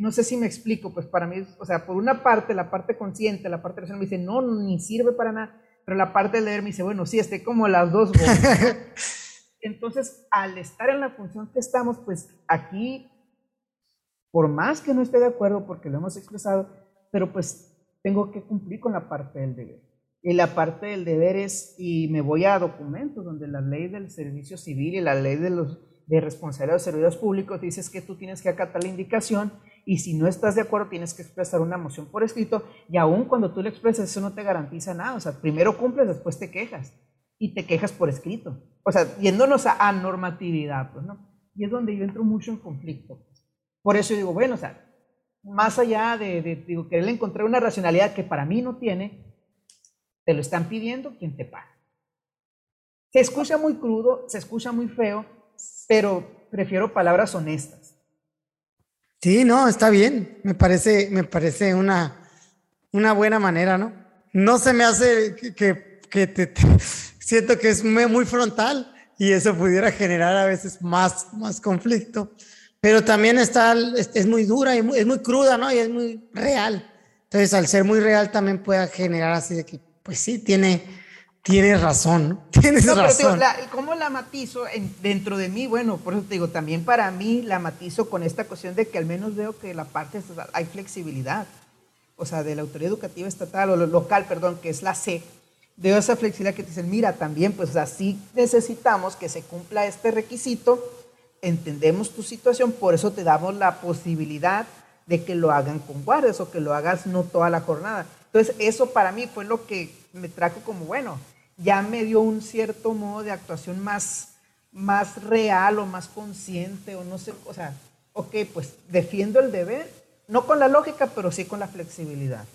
no sé si me explico, pues para mí, o sea, por una parte, la parte consciente, la parte racional me dice, no, ni sirve para nada, pero la parte de leer me dice, bueno, sí, esté como las dos <laughs> Entonces, al estar en la función que estamos, pues aquí, por más que no esté de acuerdo, porque lo hemos expresado, pero pues tengo que cumplir con la parte del deber. Y la parte del deber es, y me voy a documentos donde la ley del servicio civil y la ley de los de responsabilidad de servidores públicos dices que tú tienes que acatar la indicación y si no estás de acuerdo tienes que expresar una moción por escrito y aún cuando tú le expresas eso no te garantiza nada, o sea, primero cumples, después te quejas y te quejas por escrito, o sea, yéndonos a, normatividad, pues, ¿no? Y es donde yo entro mucho en conflicto. Pues. Por eso digo, bueno, o sea, más allá de, de digo, querer encontrar una racionalidad que para mí no tiene, te lo están pidiendo quien te paga. Se escucha muy crudo, se escucha muy feo, pero prefiero palabras honestas. Sí, no, está bien. Me parece, me parece una, una buena manera, ¿no? No se me hace que, que, te, <laughs> siento que es muy, frontal y eso pudiera generar a veces más, más conflicto. Pero también está, es, muy dura y es muy cruda, ¿no? Y es muy real. Entonces, al ser muy real, también puede generar así de que, pues sí, tiene, Tienes razón, <laughs> tienes razón. ¿Cómo la matizo dentro de mí? Bueno, por eso te digo, también para mí la matizo con esta cuestión de que al menos veo que la parte estatal hay flexibilidad. O sea, de la autoridad educativa estatal o local, perdón, que es la C, veo esa flexibilidad que te dicen, mira, también, pues así necesitamos que se cumpla este requisito, entendemos tu situación, por eso te damos la posibilidad de que lo hagan con guardias o que lo hagas no toda la jornada. Entonces, eso para mí fue lo que me trajo como, bueno, ya me dio un cierto modo de actuación más, más real o más consciente o no sé, o sea, ok, pues defiendo el deber, no con la lógica, pero sí con la flexibilidad.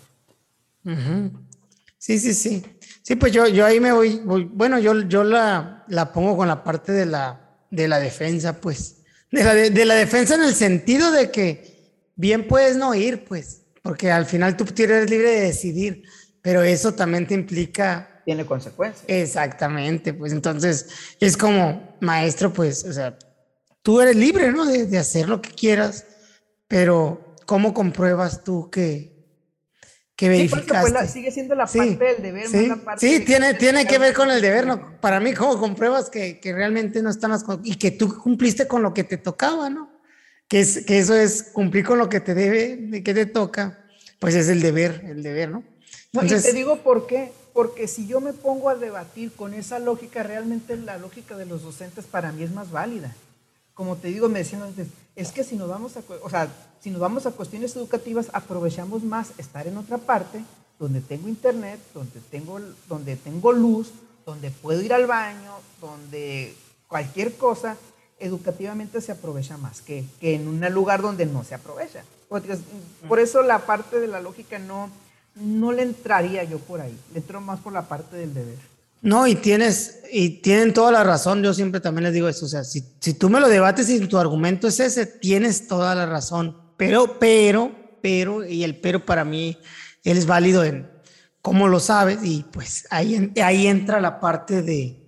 Sí, sí, sí. Sí, pues yo, yo ahí me voy, bueno, yo, yo la, la pongo con la parte de la, de la defensa, pues. De la, de, la defensa en el sentido de que bien puedes no ir, pues, porque al final tú eres libre de decidir, pero eso también te implica tiene consecuencias. Exactamente, pues entonces es como maestro, pues, o sea, tú eres libre, ¿no? De, hacer lo que quieras, pero ¿cómo compruebas tú que, que verificaste? Sí, pues, sigue siendo la parte del deber, sí, la parte sí tiene, tiene que ver con el deber, ¿no? Para mí, ¿cómo compruebas que, que realmente no están las y que tú cumpliste con lo que te tocaba, ¿no? Que, es, que eso es cumplir con lo que te debe, que te toca, pues es el deber, el deber, ¿no? Entonces, y te digo por qué, porque si yo me pongo a debatir con esa lógica, realmente la lógica de los docentes para mí es más válida. Como te digo, me decían antes, es que si nos vamos a, o sea, si nos vamos a cuestiones educativas, aprovechamos más estar en otra parte, donde tengo internet, donde tengo, donde tengo luz, donde puedo ir al baño, donde cualquier cosa educativamente se aprovecha más que, que en un lugar donde no se aprovecha. Por eso la parte de la lógica no, no le entraría yo por ahí, le entro más por la parte del deber. No, y tienes, y tienen toda la razón, yo siempre también les digo eso, o sea, si, si tú me lo debates y tu argumento es ese, tienes toda la razón, pero, pero, pero, y el pero para mí, él es válido en cómo lo sabes, y pues ahí, ahí entra la parte de,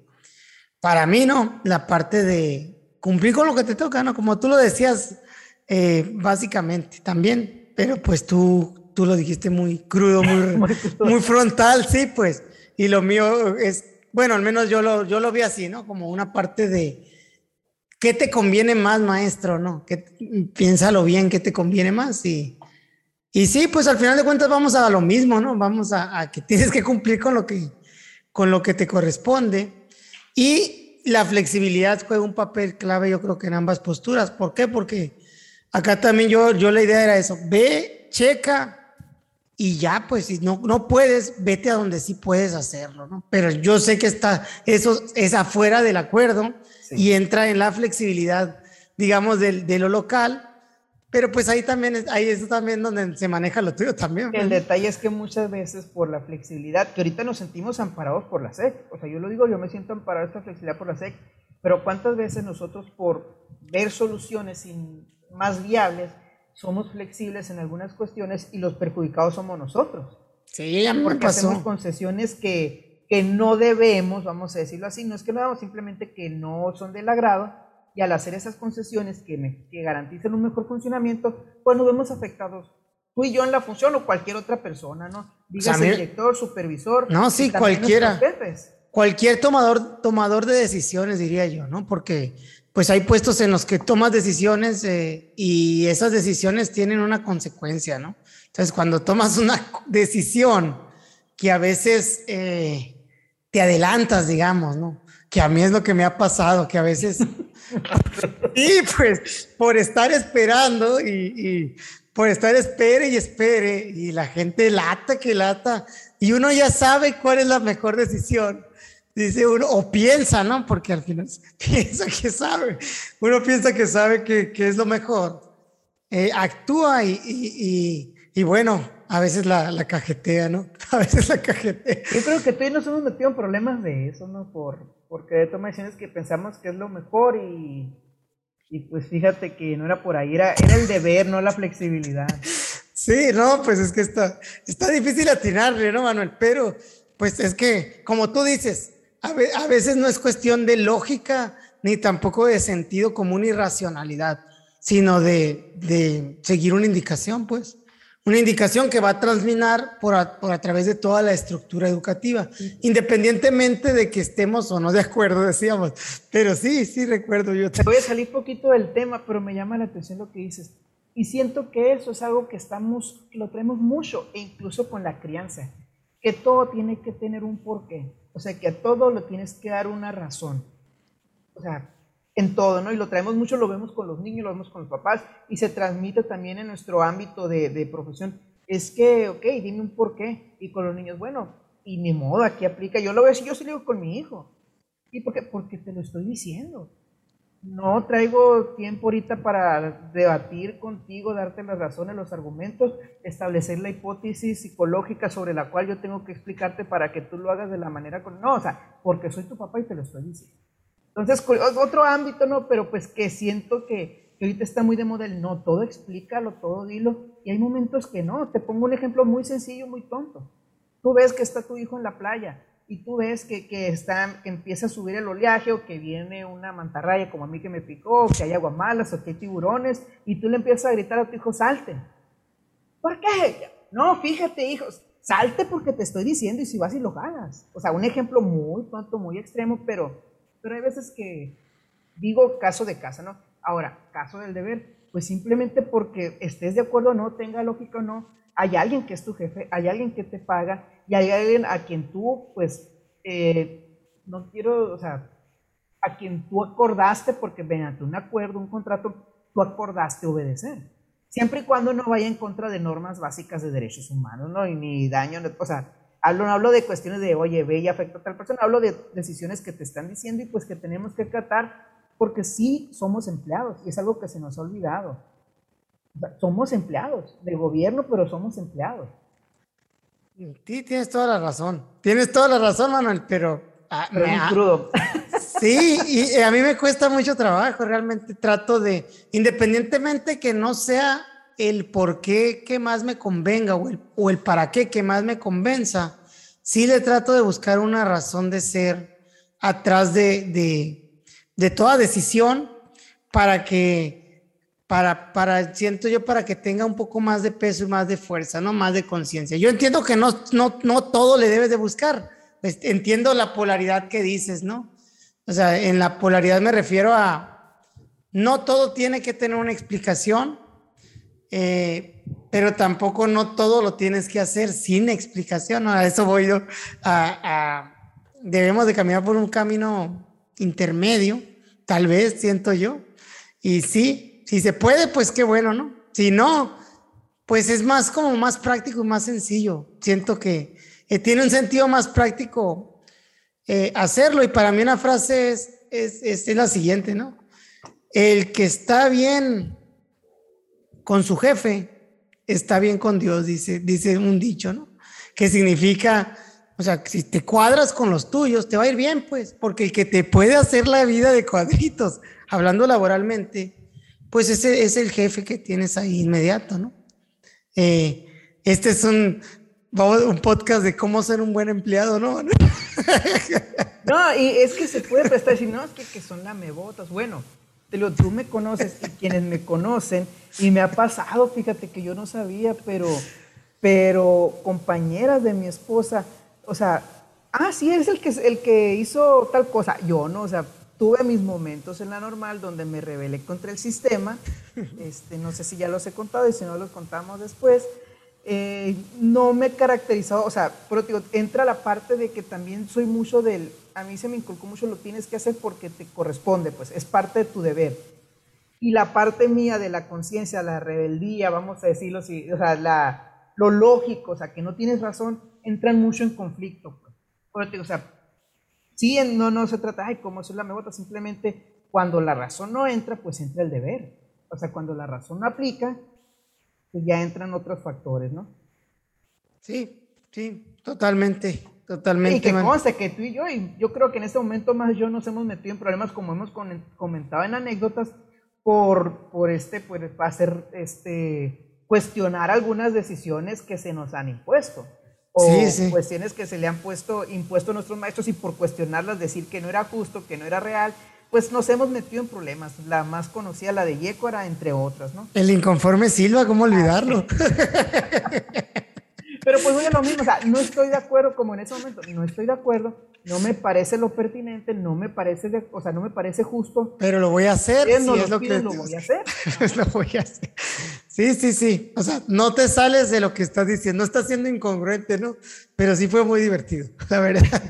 para mí, ¿no? La parte de cumplir con lo que te toca, ¿no? Como tú lo decías, eh, básicamente, también, pero pues tú, tú lo dijiste muy crudo, muy, <laughs> muy, frontal, sí, pues. Y lo mío es, bueno, al menos yo lo, yo lo vi así, ¿no? Como una parte de ¿qué te conviene más, maestro? ¿No? ¿Qué, piénsalo bien, ¿qué te conviene más? Y, y sí, pues al final de cuentas vamos a lo mismo, ¿no? Vamos a, a que <laughs> tienes que cumplir con lo que, con lo que te corresponde. Y la flexibilidad juega un papel clave, yo creo que en ambas posturas. ¿Por qué? Porque acá también yo, yo la idea era eso, ve, checa, y ya, pues, si no, no puedes, vete a donde sí puedes hacerlo, ¿no? Pero yo sé que está, eso es afuera del acuerdo y entra en la flexibilidad, digamos, de, de, lo local, pero pues ahí también, ahí es también donde se maneja lo tuyo también. El detalle es que muchas veces por la flexibilidad, que ahorita nos sentimos amparados por la SEC, o sea, yo lo digo, yo me siento amparado esta flexibilidad por la SEC, pero ¿cuántas veces nosotros por ver soluciones más viables, somos flexibles en algunas cuestiones y los perjudicados somos nosotros. Sí, ya Porque hacemos concesiones que, que no debemos, vamos a decirlo así, no es que no damos, simplemente que no son del agrado y al hacer esas concesiones que, me, que garanticen un mejor funcionamiento, pues nos vemos afectados tú y yo en la función o cualquier otra persona, ¿no? Digas director, supervisor. No, sí, cualquiera. Cualquier tomador, tomador de decisiones, diría yo, ¿no? Porque pues hay puestos en los que tomas decisiones eh, y esas decisiones tienen una consecuencia, ¿no? Entonces, cuando tomas una <laughs> decisión que a veces eh, te adelantas, digamos, ¿no? Que a mí es lo que me ha pasado, que a veces, <laughs> y pues por estar esperando y, y por estar espere y espere y la gente lata que lata y uno ya sabe cuál es la mejor decisión dice uno, o piensa, ¿no? Porque al final <laughs> piensa que sabe, uno piensa que sabe que, que es lo mejor, eh, actúa y, y, y, bueno, a veces la, la, cajetea, ¿no? <laughs> A veces la cajetea. Yo creo que tú y nos hemos metido en problemas de eso, ¿no? Por, porque toma decisiones que pensamos que es lo mejor y, y pues fíjate que no era por ahí, era, era el deber, no la flexibilidad. Sí, no, pues es que está, está difícil atinarle, ¿no, Manuel? Pero, pues es que, como tú dices, a, veces no es cuestión de lógica ni tampoco de sentido común y racionalidad, sino de, seguir una indicación, pues. Una indicación que va a transminar por a, por a través de toda la estructura educativa, independientemente de que estemos o no de acuerdo, decíamos. Pero sí, sí recuerdo yo. Voy a salir poquito del tema, pero me llama la atención lo que dices. Y siento que eso es algo que estamos, lo traemos mucho, e incluso con la crianza, que todo tiene que tener un porqué. O sea, que a todo le tienes que dar una razón. O sea, en todo, ¿no? Y lo traemos mucho, lo vemos con los niños, lo vemos con los papás y se transmite también en nuestro ámbito de, de profesión. Es que, ok, dime un por qué. Y con los niños, bueno, y ni modo, aquí aplica. Yo lo veo así, yo sí lo digo con mi hijo. ¿Y por qué? Porque te lo estoy diciendo. No traigo tiempo ahorita para debatir contigo, darte las razones, los argumentos, establecer la hipótesis psicológica sobre la cual yo tengo que explicarte para que tú lo hagas de la manera con... No, o sea, porque soy tu papá y te lo estoy diciendo. Entonces, otro ámbito, ¿no? Pero pues que siento que, que ahorita está muy de moda el no, todo explícalo, todo dilo. Y hay momentos que no. Te pongo un ejemplo muy sencillo, muy tonto. Tú ves que está tu hijo en la playa y tú ves que, que, está, que empieza a subir el oleaje o que viene una mantarraya como a mí que me picó, o que hay aguamalas o que hay tiburones, y tú le empiezas a gritar a tu hijo, salte. ¿Por qué? No, fíjate, hijos, salte porque te estoy diciendo y si vas y lo hagas. O sea, un ejemplo muy tonto, muy extremo, pero, pero hay veces que digo caso de casa, ¿no? Ahora, caso del deber, pues simplemente porque estés de acuerdo o no, tenga lógica o no, hay alguien que es tu jefe, hay alguien que te paga y hay alguien a quien tú, pues, eh, no quiero, o sea, a quien tú acordaste, porque mediante un acuerdo, un contrato, tú acordaste obedecer. Siempre y cuando no vaya en contra de normas básicas de derechos humanos, ¿no? Y ni daño, o sea, hablo, no hablo de cuestiones de, oye, ve y afecta a tal persona, hablo de decisiones que te están diciendo y pues que tenemos que tratar, porque sí somos empleados y es algo que se nos ha olvidado. Somos empleados del gobierno, pero somos empleados. Sí, tienes toda la razón. Tienes toda la razón, Manuel, pero... Ah, crudo. <laughs> Sí, y a mí me cuesta mucho trabajo, realmente trato de, independientemente que no sea el por qué que más me convenga o el, o el para qué que más me convenza, sí le trato de buscar una razón de ser atrás de, de, de toda decisión para que para, para, siento yo, para que tenga un poco más de peso y más de fuerza, ¿no? Más de conciencia. Yo entiendo que no, no, no todo le debes de buscar. Entiendo la polaridad que dices, ¿no? O sea, en la polaridad me refiero a, no todo tiene que tener una explicación, eh, pero tampoco no todo lo tienes que hacer sin explicación. A eso voy yo. debemos de caminar por un camino intermedio, tal vez, siento yo. Y sí, si se puede, pues qué bueno, ¿no? Si no, pues es más como más práctico y más sencillo. Siento que tiene un sentido más práctico eh, hacerlo. Y para mí una frase es, es, es la siguiente, ¿no? El que está bien con su jefe, está bien con Dios, dice, dice un dicho, ¿no? Que significa, o sea, si te cuadras con los tuyos, te va a ir bien, pues, porque el que te puede hacer la vida de cuadritos, hablando laboralmente, pues ese es el jefe que tienes ahí inmediato, ¿no? Eh, este es un, un podcast de cómo ser un buen empleado, ¿no? No, y es que se puede prestar decir, no, es que, que son lamebotas. Bueno, lo, tú me conoces y quienes me conocen, y me ha pasado, fíjate que yo no sabía, pero, pero compañeras de mi esposa, o sea, ah, sí, es el que, el que hizo tal cosa. Yo no, o sea, tuve mis momentos en la normal donde me rebelé contra el sistema. <laughs> Este, no sé si ya los he contado y si no los contamos después. Eh, no me caracterizado, o sea, pero digo, entra la parte de que también soy mucho del, a mí se me inculcó mucho, lo tienes que hacer porque te corresponde, pues es parte de tu deber. Y la parte mía de la conciencia, la rebeldía, vamos a decirlo así, o sea, la, lo lógico, o sea, que no tienes razón, entran mucho en conflicto. Pues. o sea, sí, no, no se trata, ay, ¿cómo es la mebota? Simplemente cuando la razón no entra, pues entra el deber. O sea, cuando la razón no aplica, pues ya entran otros factores, ¿no? Sí, sí, totalmente, totalmente. Y que conste que tú y yo, y yo creo que en este momento más yo nos hemos metido en problemas como hemos comentado en anécdotas por, por este, por hacer, este, cuestionar algunas decisiones que se nos han impuesto. O cuestiones que se le han puesto, impuesto a nuestros maestros y por cuestionarlas decir que no era justo, que no era real, pues nos hemos metido en problemas. La más conocida, la de Yécora, entre otras, ¿no? El inconforme Silva, ¿cómo olvidarlo? <laughs> Pero pues oye lo mismo, o sea, no estoy de acuerdo como en ese momento, no estoy de acuerdo, no me parece lo pertinente, no me parece, o sea, no me parece justo. Pero lo voy a hacer. Si no es lo, que lo voy a hacer. <laughs> lo voy a hacer. Sí, sí, sí. O sea, no te sales de lo que estás diciendo, no estás siendo incongruente, ¿no? Pero sí fue muy divertido, <laughs> la verdad.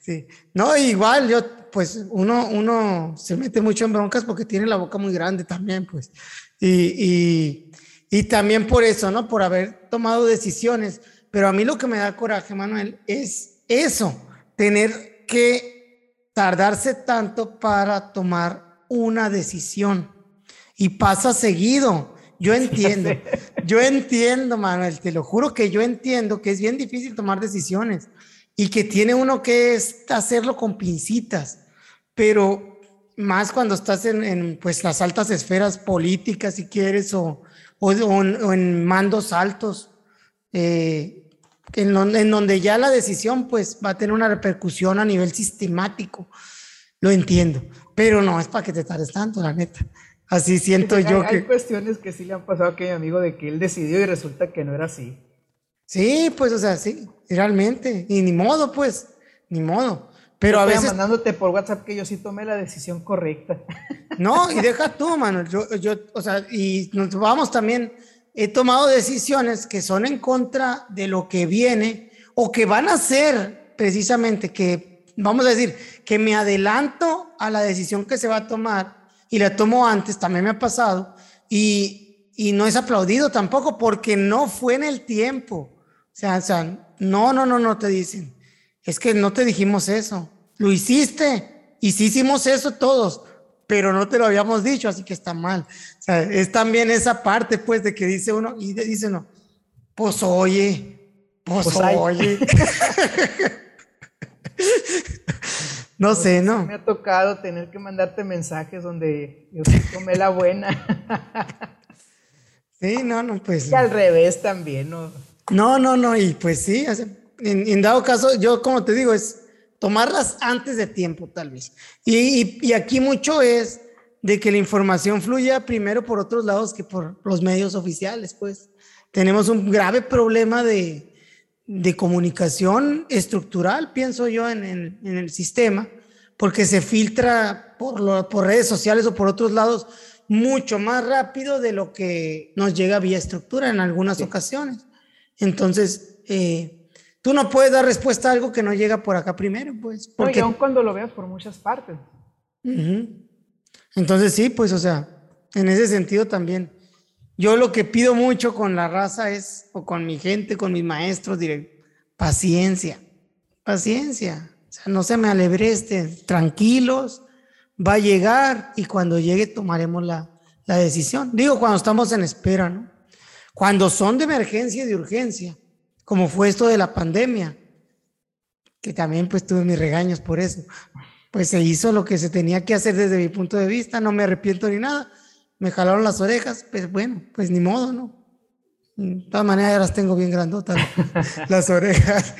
Sí. No, igual yo, pues uno, uno se mete mucho en broncas porque tiene la boca muy grande también, pues. Y, y, también por eso, ¿no? Por haber tomado decisiones. Pero a mí lo que me da coraje, Manuel, es eso, tener que tardarse tanto para tomar una decisión. Y pasa seguido. Yo entiendo, <laughs> yo entiendo, Manuel, te lo juro que yo entiendo que es bien difícil tomar decisiones y que tiene uno que hacerlo con pincitas, pero más cuando estás en, pues las altas esferas políticas, si quieres, o, o, en, mandos altos, eh, en, en, donde ya la decisión pues va a tener una repercusión a nivel sistemático. Lo entiendo, pero no es para que te tardes tanto, la neta. Así siento yo que... Hay cuestiones que sí le han pasado a aquel amigo de que él decidió y resulta que no era así. Sí, pues, o sea, sí, realmente. Y ni modo, pues, ni modo. Pero a veces. mandándote por WhatsApp que yo sí tomé la decisión correcta. No, y deja tú, mano. Yo, yo, o sea, y nos vamos también. He tomado decisiones que son en contra de lo que viene o que van a ser precisamente que, vamos a decir, que me adelanto a la decisión que se va a tomar y la tomo antes, también me ha pasado, y, y no es aplaudido tampoco porque no fue en el tiempo sea, sea, no, no, no, no te dicen. Es que no te dijimos eso. Lo hiciste y sí hicimos eso todos, pero no te lo habíamos dicho, así que está mal. O sea, es también esa parte, pues, de que dice uno y dice uno, pues oye, pues, pues oye. <laughs> no sé, ¿no? Me ha tocado tener que mandarte mensajes donde yo te tomé la buena. <laughs> sí, no, no, pues. Y al revés también, ¿no? No, no, no, y pues sí, en, dado caso, yo como te digo, es tomarlas antes de tiempo, tal vez. Y, aquí mucho es de que la información fluya primero por otros lados que por los medios oficiales, pues. Tenemos un grave problema de, de comunicación estructural, pienso yo, en, en, el sistema, porque se filtra por, por redes sociales o por otros lados mucho más rápido de lo que nos llega vía estructura en algunas ocasiones. Entonces, eh, tú no puedes dar respuesta a algo que no llega por acá primero, pues. Porque aun cuando lo veas por muchas partes. Entonces, sí, pues, o sea, en ese sentido también. Yo lo que pido mucho con la raza es, o con mi gente, con mis maestros, diré, paciencia, paciencia. O sea, no se me alebresten, tranquilos, va a llegar y cuando llegue tomaremos la, la decisión. Digo, cuando estamos en espera, ¿no? Cuando son de emergencia y de urgencia, como fue esto de la pandemia, que también pues tuve mis regaños por eso, pues se hizo lo que se tenía que hacer desde mi punto de vista, no me arrepiento ni nada me jalaron las orejas, pues bueno, pues ni modo, ¿no? De todas maneras ya las tengo bien grandotas <laughs> las orejas.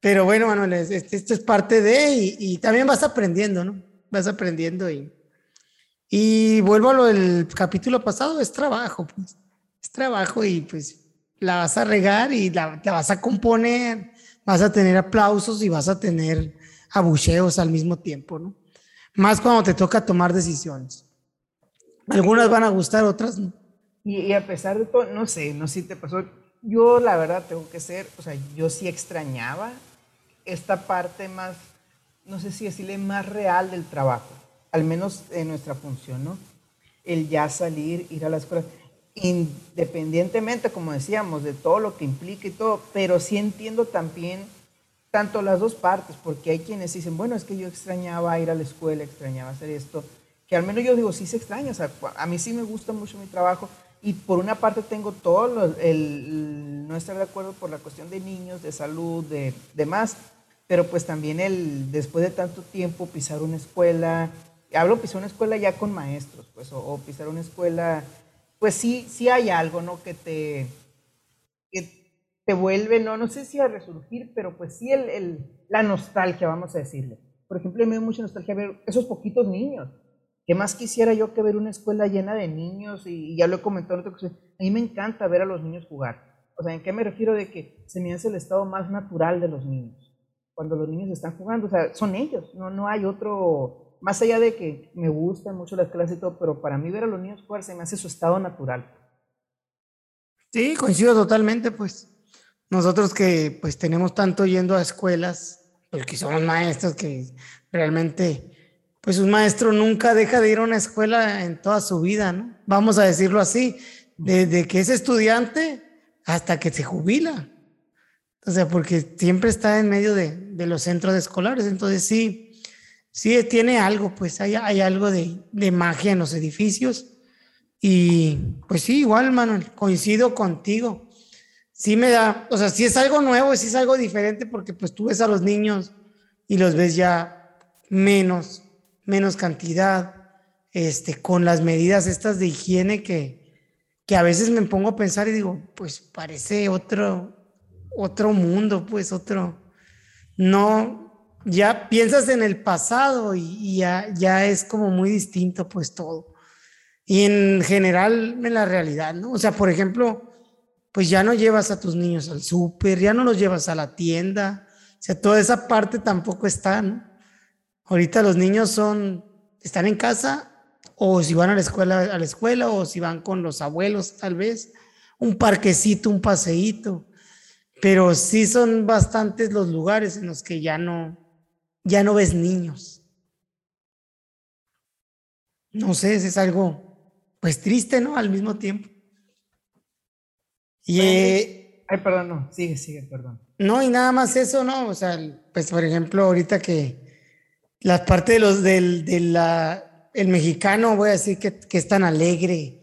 Pero bueno, Manuel, esto es parte de, y, también vas aprendiendo, ¿no? Vas aprendiendo y, y vuelvo a lo del capítulo pasado, es trabajo, pues. Es trabajo y pues la vas a regar y la, la vas a componer, vas a tener aplausos y vas a tener abucheos al mismo tiempo, ¿no? Más cuando te toca tomar decisiones. Algunas van a gustar, otras no. Y, a pesar de todo, no sé, no sé si te pasó. Yo, la verdad, tengo que ser, o sea, yo sí extrañaba esta parte más, no sé si decirle más real del trabajo, al menos en nuestra función, ¿no? El ya salir, ir a la escuela, independientemente, como decíamos, de todo lo que implica y todo, pero sí entiendo también tanto las dos partes, porque hay quienes dicen, bueno, es que yo extrañaba ir a la escuela, extrañaba hacer esto, que al menos yo digo, sí se extraña, o a mí sí me gusta mucho mi trabajo y por una parte tengo todo el, no estar de acuerdo por la cuestión de niños, de salud, de demás, pero pues también el, después de tanto tiempo, pisar una escuela, hablo pisar una escuela ya con maestros, pues, o, pisar una escuela, pues sí, sí hay algo, ¿no? Que te, que te vuelve, no, no sé si a resurgir, pero pues sí el, el, la nostalgia, vamos a decirle. Por ejemplo, me da mucha nostalgia ver esos poquitos niños ¿Qué más quisiera yo que ver una escuela llena de niños? Y, ya lo he comentado en otra A mí me encanta ver a los niños jugar. O sea, ¿en qué me refiero de que se me hace el estado más natural de los niños? Cuando los niños están jugando, o sea, son ellos, no, no hay otro, más allá de que me gustan mucho las clases y todo, pero para mí ver a los niños jugar se me hace su estado natural. Sí, coincido totalmente, pues. Nosotros que pues tenemos tanto yendo a escuelas, porque somos maestros que realmente pues un maestro nunca deja de ir a una escuela en toda su vida, ¿no? Vamos a decirlo así, desde que es estudiante hasta que se jubila. O sea, porque siempre está en medio de, los centros escolares. Entonces sí, sí tiene algo, pues hay, hay algo de, de, magia en los edificios. Y pues sí, igual, Manuel, coincido contigo. Sí me da, o sea, sí es algo nuevo, sí es algo diferente porque pues tú ves a los niños y los ves ya menos menos cantidad, este, con las medidas estas de higiene que, que a veces me pongo a pensar y digo, pues parece otro, otro mundo, pues otro, no, ya piensas en el pasado y, ya, es como muy distinto pues todo. Y en general en la realidad, ¿no? O sea, por ejemplo, pues ya no llevas a tus niños al súper, ya no los llevas a la tienda, o sea, toda esa parte tampoco está, ¿no? Ahorita los niños son, están en casa o si van a la escuela, a la escuela o si van con los abuelos tal vez, un parquecito, un paseíto, pero sí son bastantes los lugares en los que ya no, ya no ves niños. No sé, es algo pues triste, ¿no? Al mismo tiempo. Y, eh, Ay, perdón, no, sigue, sigue, perdón. No, y nada más eso, ¿no? O sea, pues por ejemplo, ahorita que, la parte de los del, el mexicano, voy a decir que, que es tan alegre.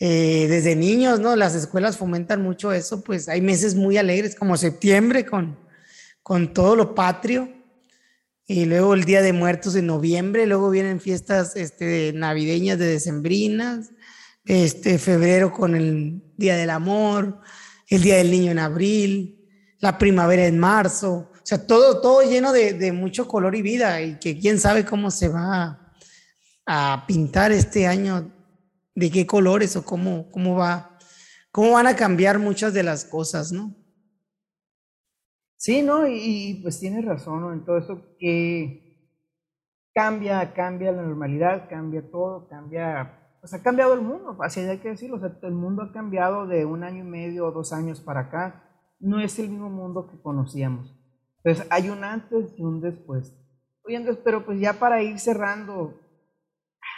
Eh, desde niños, ¿no? Las escuelas fomentan mucho eso, pues hay meses muy alegres, como septiembre, con, con todo lo patrio. Y luego el Día de Muertos en noviembre, luego vienen fiestas este, navideñas de decembrinas, este, febrero con el Día del Amor, el Día del Niño en abril, la primavera en marzo, o sea, todo, todo lleno de, mucho color y vida y que quién sabe cómo se va a, pintar este año, de qué colores o cómo, cómo va, cómo van a cambiar muchas de las cosas, ¿no? Sí, ¿no? Y, pues tienes razón ¿no? en todo eso que cambia, cambia la normalidad, cambia todo, cambia, sea, ha cambiado el mundo, así hay que decirlo, o sea, el mundo ha cambiado de un año y medio o dos años para acá, no es el mismo mundo que conocíamos. Entonces, hay un antes y un después. Oye, Andrés, pero pues ya para ir cerrando,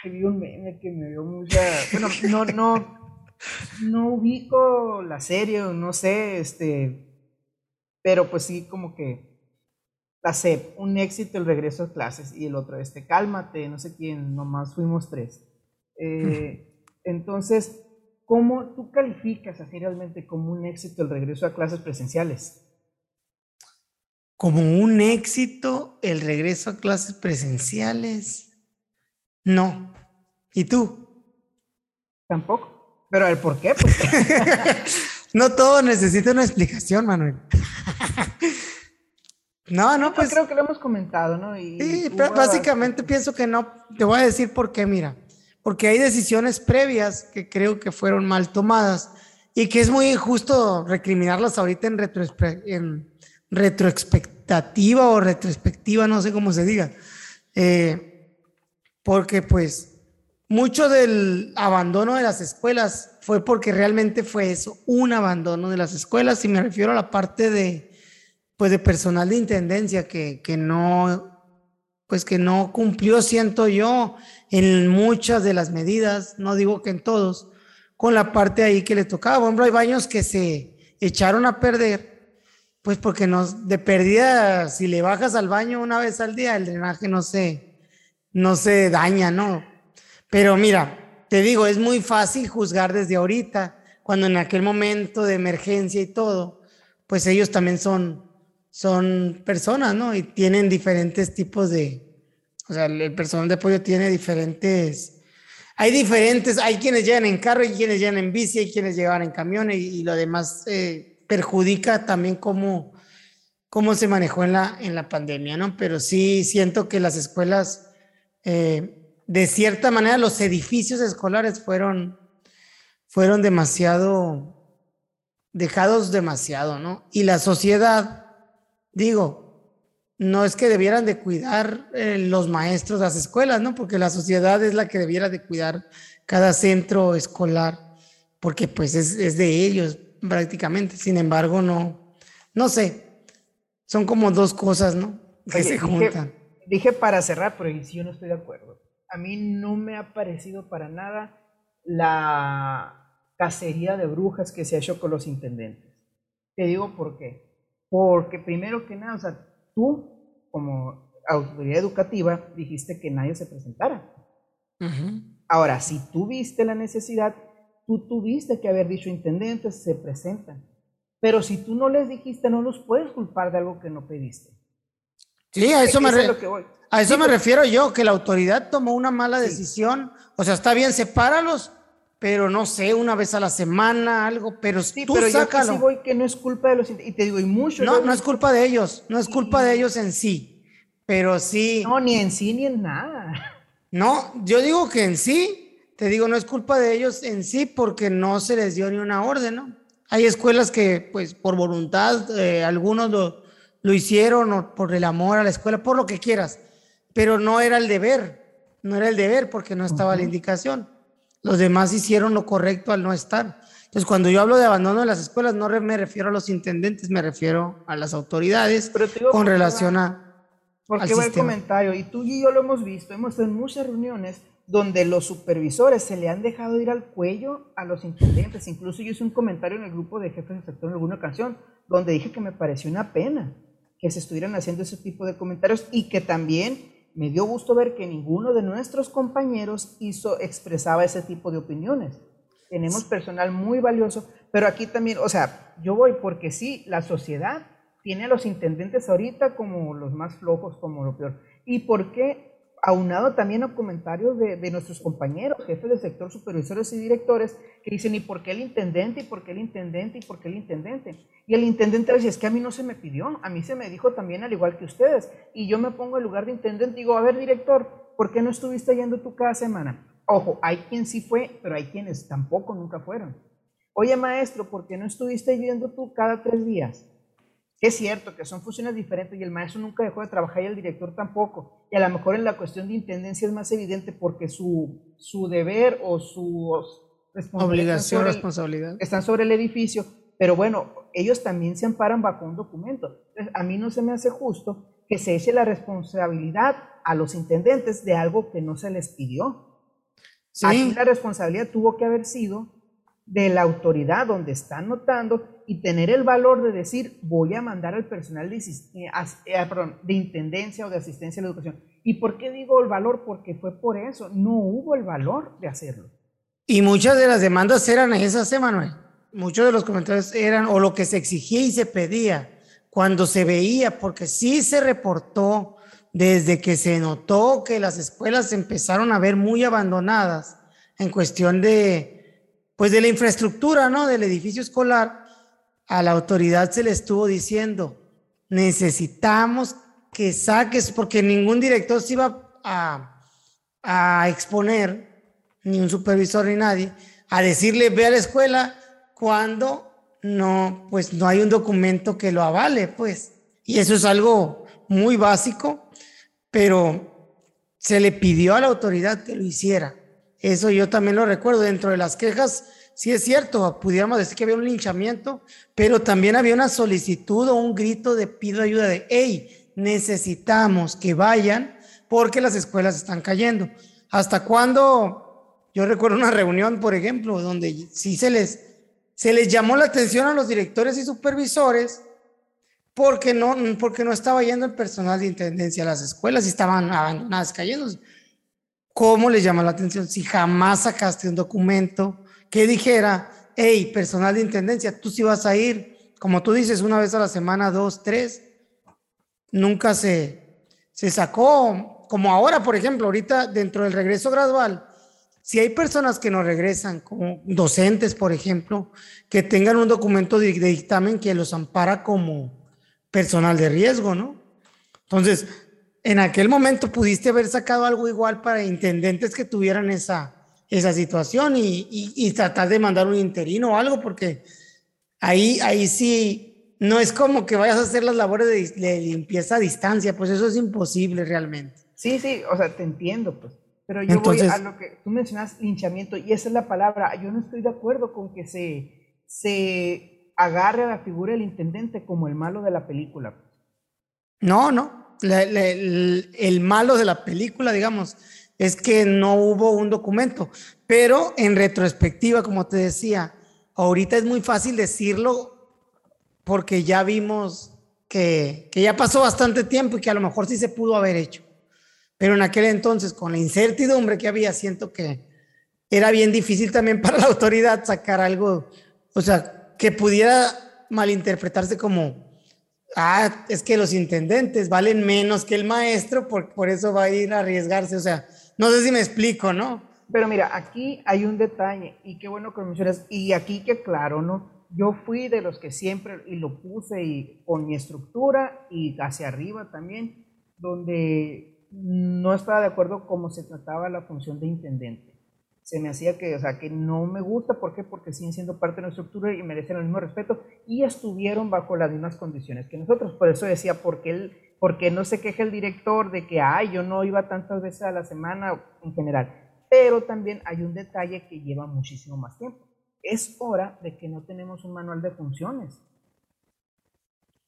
vi un meme que me dio mucha, bueno, no, no, no ubico la serie, no sé, este, pero pues sí, como que la SEP, un éxito el regreso a clases, y el otro, este, cálmate, no sé quién, nomás fuimos tres. Eh, entonces, ¿cómo tú calificas así realmente como un éxito el regreso a clases presenciales? Como un éxito el regreso a clases presenciales. No. ¿Y tú? Tampoco. Pero el por qué, pues. <laughs> <laughs> no todo necesita una explicación, Manuel. <laughs> no, no, pues. creo que lo hemos comentado, ¿no? sí, pero básicamente pienso que no. Te voy a decir por qué, mira. Porque hay decisiones previas que creo que fueron mal tomadas y que es muy injusto recriminarlas ahorita en, en retroexpectativa o retrospectiva, no sé cómo se diga. Eh, porque pues mucho del abandono de las escuelas fue porque realmente fue eso, un abandono de las escuelas, y me refiero a la parte de, pues de personal de intendencia que, que no, pues que no cumplió, siento yo, en muchas de las medidas, no digo que en todos, con la parte ahí que le tocaba. Bueno, hay baños que se echaron a perder, pues porque nos, de perdida, si le bajas al baño una vez al día, el drenaje no se, no se daña, ¿no? Pero mira, te digo, es muy fácil juzgar desde ahorita, cuando en aquel momento de emergencia y todo, pues ellos también son, son personas, ¿no? Y tienen diferentes tipos de, o sea, el personal de apoyo tiene diferentes, hay diferentes, hay quienes llegan en carro, hay quienes llegan en bici, hay quienes llegan en camión y, lo demás eh, perjudica también cómo, cómo se manejó en la, en la pandemia, ¿no? Pero sí siento que las escuelas... Eh, de cierta manera los edificios escolares fueron, fueron demasiado, dejados demasiado, ¿no? Y la sociedad, digo, no es que debieran de cuidar eh, los maestros las escuelas, ¿no? Porque la sociedad es la que debiera de cuidar cada centro escolar, porque pues es, de ellos prácticamente. Sin embargo, no, no sé, son como dos cosas, ¿no? Que se juntan. Dije, para cerrar, pero si yo no estoy de acuerdo a mí no me ha parecido para nada la cacería de brujas que se ha hecho con los intendentes. Te digo por qué. Porque primero que nada, o sea, tú como autoridad educativa dijiste que nadie se presentara. Ahora, si tú viste la necesidad, tú tuviste que haber dicho intendentes se presentan. Pero si tú no les dijiste, no los puedes culpar de algo que no pediste. Sí, a eso, me, a eso me pues. refiero yo, que la autoridad tomó una mala decisión. O sea, está bien, sepáralos, pero no sé, una vez a la semana, algo, pero sí, tú pero sácalo. Yo voy que no es culpa de los y te digo, y mucho. No, no es culpa de ellos, no es culpa de ellos en sí, pero sí. No, ni en sí ni en nada. <laughs> No, yo digo que en sí, te digo, no es culpa de ellos en sí porque no se les dio ni una orden, ¿no? Hay escuelas que, pues, por voluntad, eh, algunos lo, lo hicieron o por el amor a la escuela, por lo que quieras, pero no era el deber, no era el deber porque no estaba la indicación. Los demás hicieron lo correcto al no estar. Entonces, cuando yo hablo de abandono de las escuelas, no me refiero a los intendentes, me refiero a las autoridades con relación a... Porque va el comentario, y tú y yo lo hemos visto, hemos estado en muchas reuniones donde los supervisores se le han dejado ir al cuello a los intendentes. Incluso yo hice un comentario en el grupo de jefes de sector en alguna ocasión, donde dije que me pareció una pena que se estuvieran haciendo ese tipo de comentarios y que también me dio gusto ver que ninguno de nuestros compañeros hizo, expresaba ese tipo de opiniones. Tenemos personal muy valioso, pero aquí también, o sea, yo voy porque sí, la sociedad tiene a los intendentes ahorita como los más flojos, como lo peor. ¿Y por qué aunado también a comentarios de, nuestros compañeros, jefes del sector, supervisores y directores, que dicen, ¿y por qué el intendente? ¿Y por qué el intendente? ¿Y por qué el intendente? Y el intendente dice, es que a mí no se me pidió, a mí se me dijo también al igual que ustedes. Y yo me pongo en lugar de intendente y digo, a ver, director, ¿por qué no estuviste yendo tú cada semana? Ojo, hay quien sí fue, pero hay quienes tampoco nunca fueron. Oye, maestro, ¿por qué no estuviste yendo tú cada tres días? Es cierto que son funciones diferentes y el maestro nunca dejó de trabajar y el director tampoco. Y a lo mejor en la cuestión de intendencia es más evidente porque su, su deber o su obligación, responsabilidad, están sobre el edificio. Pero bueno, ellos también se amparan bajo un documento. a mí no se me hace justo que se eche la responsabilidad a los intendentes de algo que no se les pidió. Sí. Aquí la responsabilidad tuvo que haber sido de la autoridad donde están notando y tener el valor de decir, voy a mandar al personal de, eh, eh, de intendencia o de asistencia a la educación. ¿Y por qué digo el valor? Porque fue por eso, no hubo el valor de hacerlo. Y muchas de las demandas eran esas, Emanuel. Muchos de los comentarios eran o lo que se exigía y se pedía cuando se veía, porque sí se reportó desde que se notó que las escuelas empezaron a ver muy abandonadas en cuestión de, pues de la infraestructura, ¿no? Del edificio escolar, a la autoridad se le estuvo diciendo, necesitamos que saques, porque ningún director se iba a, a exponer, ni un supervisor ni nadie, a decirle, ve a la escuela cuando no, pues no hay un documento que lo avale, pues. Y eso es algo muy básico, pero se le pidió a la autoridad que lo hiciera. Eso yo también lo recuerdo. Dentro de las quejas, sí es cierto, pudiéramos decir que había un linchamiento, pero también había una solicitud o un grito de pido ayuda de, hey, necesitamos que vayan porque las escuelas están cayendo. ¿Hasta cuándo? Yo recuerdo una reunión, por ejemplo, donde sí se les, se les llamó la atención a los directores y supervisores porque no, porque no estaba yendo el personal de intendencia a las escuelas y estaban abandonadas cayendo. ¿Cómo le llama la atención si jamás sacaste un documento que dijera, hey, personal de intendencia, tú sí vas a ir, como tú dices, una vez a la semana, dos, tres? Nunca se, se sacó, como ahora, por ejemplo, ahorita dentro del regreso gradual, si hay personas que no regresan, como docentes, por ejemplo, que tengan un documento de dictamen que los ampara como personal de riesgo, ¿no? Entonces, en aquel momento pudiste haber sacado algo igual para intendentes que tuvieran esa, esa situación y, y, tratar de mandar un interino o algo, porque ahí, ahí sí, no es como que vayas a hacer las labores de, limpieza a distancia, pues eso es imposible realmente. Sí, sí, o sea, te entiendo, pues. Pero yo voy a lo que tú mencionas, linchamiento, y esa es la palabra. Yo no estoy de acuerdo con que se, se agarre a la figura del intendente como el malo de la película. No, no el, malo de la película, digamos, es que no hubo un documento. Pero en retrospectiva, como te decía, ahorita es muy fácil decirlo porque ya vimos que, que, ya pasó bastante tiempo y que a lo mejor sí se pudo haber hecho. Pero en aquel entonces, con la incertidumbre que había, siento que era bien difícil también <laughs> para la autoridad sacar algo, o sea, que pudiera malinterpretarse como ah, es que los intendentes valen menos que el maestro, por, por eso va a ir a arriesgarse. O sea, no sé si me explico, ¿no? Pero mira, aquí hay un detalle, y qué bueno que lo mencionas, y aquí que claro, ¿no? Yo fui de los que siempre, y lo puse y, con mi estructura y hacia arriba también, donde no estaba de acuerdo cómo se trataba la función de intendente se me hacía que, o sea, que no me gusta, ¿por qué? Porque siguen siendo parte de nuestra estructura y merecen el mismo respeto y estuvieron bajo las mismas condiciones que nosotros. Por eso decía, ¿por qué, el, porque no se queja el director de que, ay, yo no iba tantas veces a la semana en general? Pero también hay un detalle que lleva muchísimo más tiempo. Es hora de que no tenemos un manual de funciones.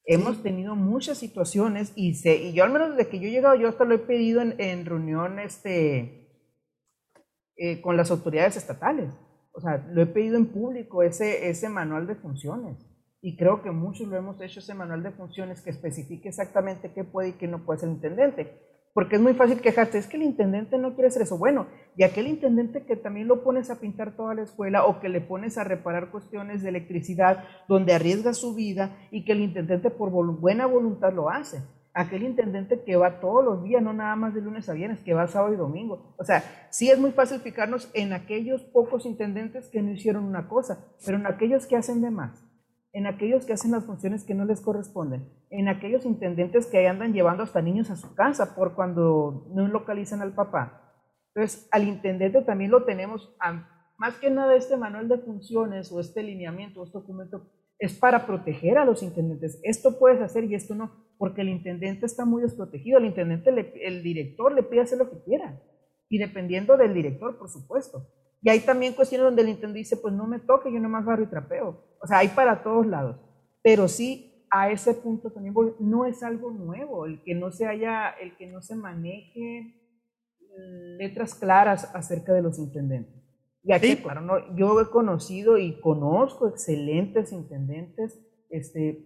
Hemos tenido muchas situaciones y, se, y yo al menos desde que yo he llegado, yo hasta lo he pedido en, en reunión, este, eh, con las autoridades estatales. O sea, lo he pedido en público ese, ese manual de funciones. Y creo que muchos lo hemos hecho, ese manual de funciones que especifique exactamente qué puede y qué no puede ser el intendente. Porque es muy fácil quejarte, es que el intendente no quiere hacer eso. Bueno, y aquel intendente que también lo pones a pintar toda la escuela o que le pones a reparar cuestiones de electricidad donde arriesga su vida y que el intendente por buena voluntad lo hace aquel intendente que va todos los días, no nada más de lunes a viernes, que va sábado y domingo. O sea, sí es muy fácil fijarnos en aquellos pocos intendentes que no hicieron una cosa, pero en aquellos que hacen de más, en aquellos que hacen las funciones que no les corresponden, en aquellos intendentes que andan llevando hasta niños a su casa por cuando no localizan al papá. Entonces, al intendente también lo tenemos, más que nada este manual de funciones o este lineamiento, este documento, es para proteger a los intendentes. Esto puedes hacer y esto no, porque el intendente está muy desprotegido. El intendente, el director le pide hacer lo que quiera. Y dependiendo del director, por supuesto. Y hay también cuestiones donde el intendente dice, pues no me toque, yo nomás barro y trapeo. O sea, hay para todos lados. Pero sí, a ese punto también no es algo nuevo, el que no se haya, el que no se maneje letras claras acerca de los intendentes. Y aquí, claro, no, yo he conocido y conozco excelentes intendentes, este,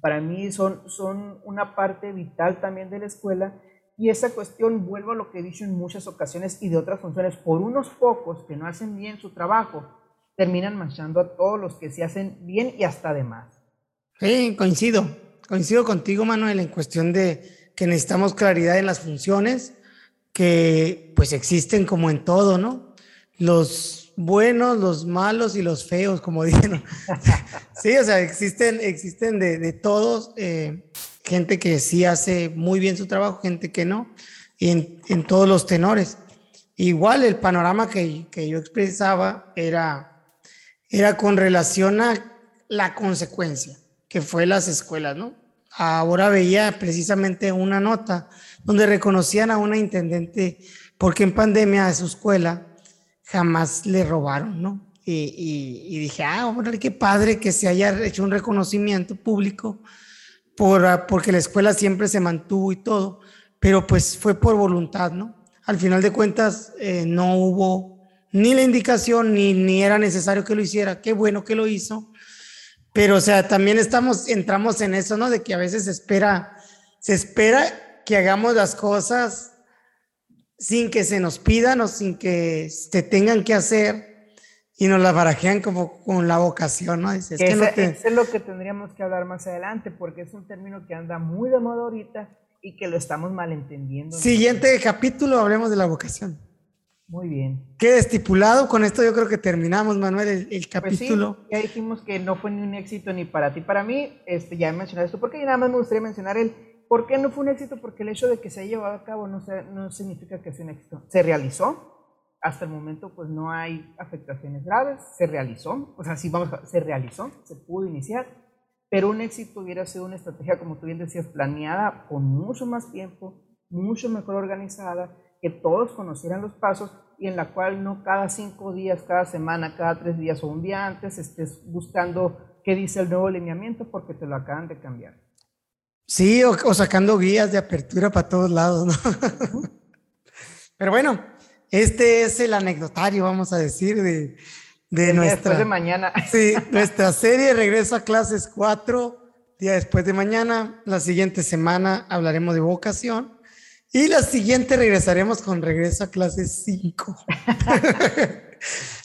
para mí son, son una parte vital también de la escuela y esa cuestión, vuelvo a lo que he dicho en muchas ocasiones y de otras funciones, por unos pocos que no hacen bien su trabajo, terminan manchando a todos los que se hacen bien y hasta de más. Sí, coincido. Coincido contigo, Manuel, en cuestión de que necesitamos claridad en las funciones, que pues existen como en todo, ¿no? Los buenos, los malos y los feos, como <laughs> dijeron. sí, o sea, existen, existen de, de todos. Eh, gente que sí hace muy bien su trabajo, gente que no, y en, todos los tenores. Igual el panorama que, que, yo expresaba era, era con relación a la consecuencia, que fue las escuelas, ¿no? Ahora veía precisamente una nota donde reconocían a una intendente porque en pandemia de su escuela jamás le robaron, ¿no? Y, y, dije, ah, qué padre que se haya hecho un reconocimiento público por, ah, porque la escuela siempre se mantuvo y todo, pero pues fue por voluntad, ¿no? Al final de cuentas eh, no hubo ni la indicación ni, ni era necesario que lo hiciera, qué bueno que lo hizo, pero o sea, también estamos, entramos en eso, ¿no? De que a veces se espera, se espera que hagamos las cosas sin que se nos pidan o sin que se tengan que hacer y nos la barajean como con la vocación, ¿no? es, que es lo que tendríamos que hablar más adelante, porque es un término que anda muy de moda ahorita y que lo estamos malentendiendo. Siguiente capítulo, hablemos de la vocación. Muy bien. Queda estipulado, con esto yo creo que terminamos, Manuel, el, pues capítulo. sí, ya dijimos que no fue ni un éxito ni para ti, para mí, este, ya he mencionado esto, porque nada más me gustaría mencionar el por qué no fue un éxito, porque el hecho de que se haya llevado a cabo no, significa que sea un éxito. Se realizó, hasta el momento pues no hay afectaciones graves, se realizó, o sea, sí vamos, se realizó, se pudo iniciar, pero un éxito hubiera sido una estrategia, como tú bien decías, planeada con mucho más tiempo, mucho mejor organizada, que todos conocieran los pasos y en la cual no cada cinco días, cada semana, cada tres días o un día antes estés buscando qué dice el nuevo alineamiento porque te lo acaban de cambiar. Sí, o, o sacando guías de apertura para todos lados, ¿no? <laughs> Pero bueno, este es el anecdotario, vamos a decir, de, de nuestra. Después de mañana. <laughs> Sí, nuestra serie Regreso a Clases 4, día después de mañana. La siguiente semana hablaremos de vocación. Y la siguiente regresaremos con Regreso a Clases 5. <laughs>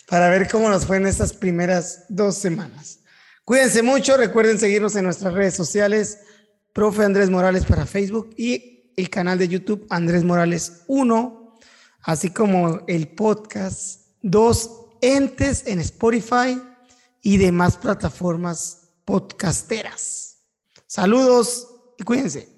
Para ver cómo nos fue en estas primeras dos semanas. Cuídense mucho, recuerden seguirnos en nuestras redes sociales, profe Andrés Morales para Facebook y el canal de YouTube Andrés Morales 1 así como el podcast, dos entes en Spotify y demás plataformas podcasteras. Saludos y cuídense.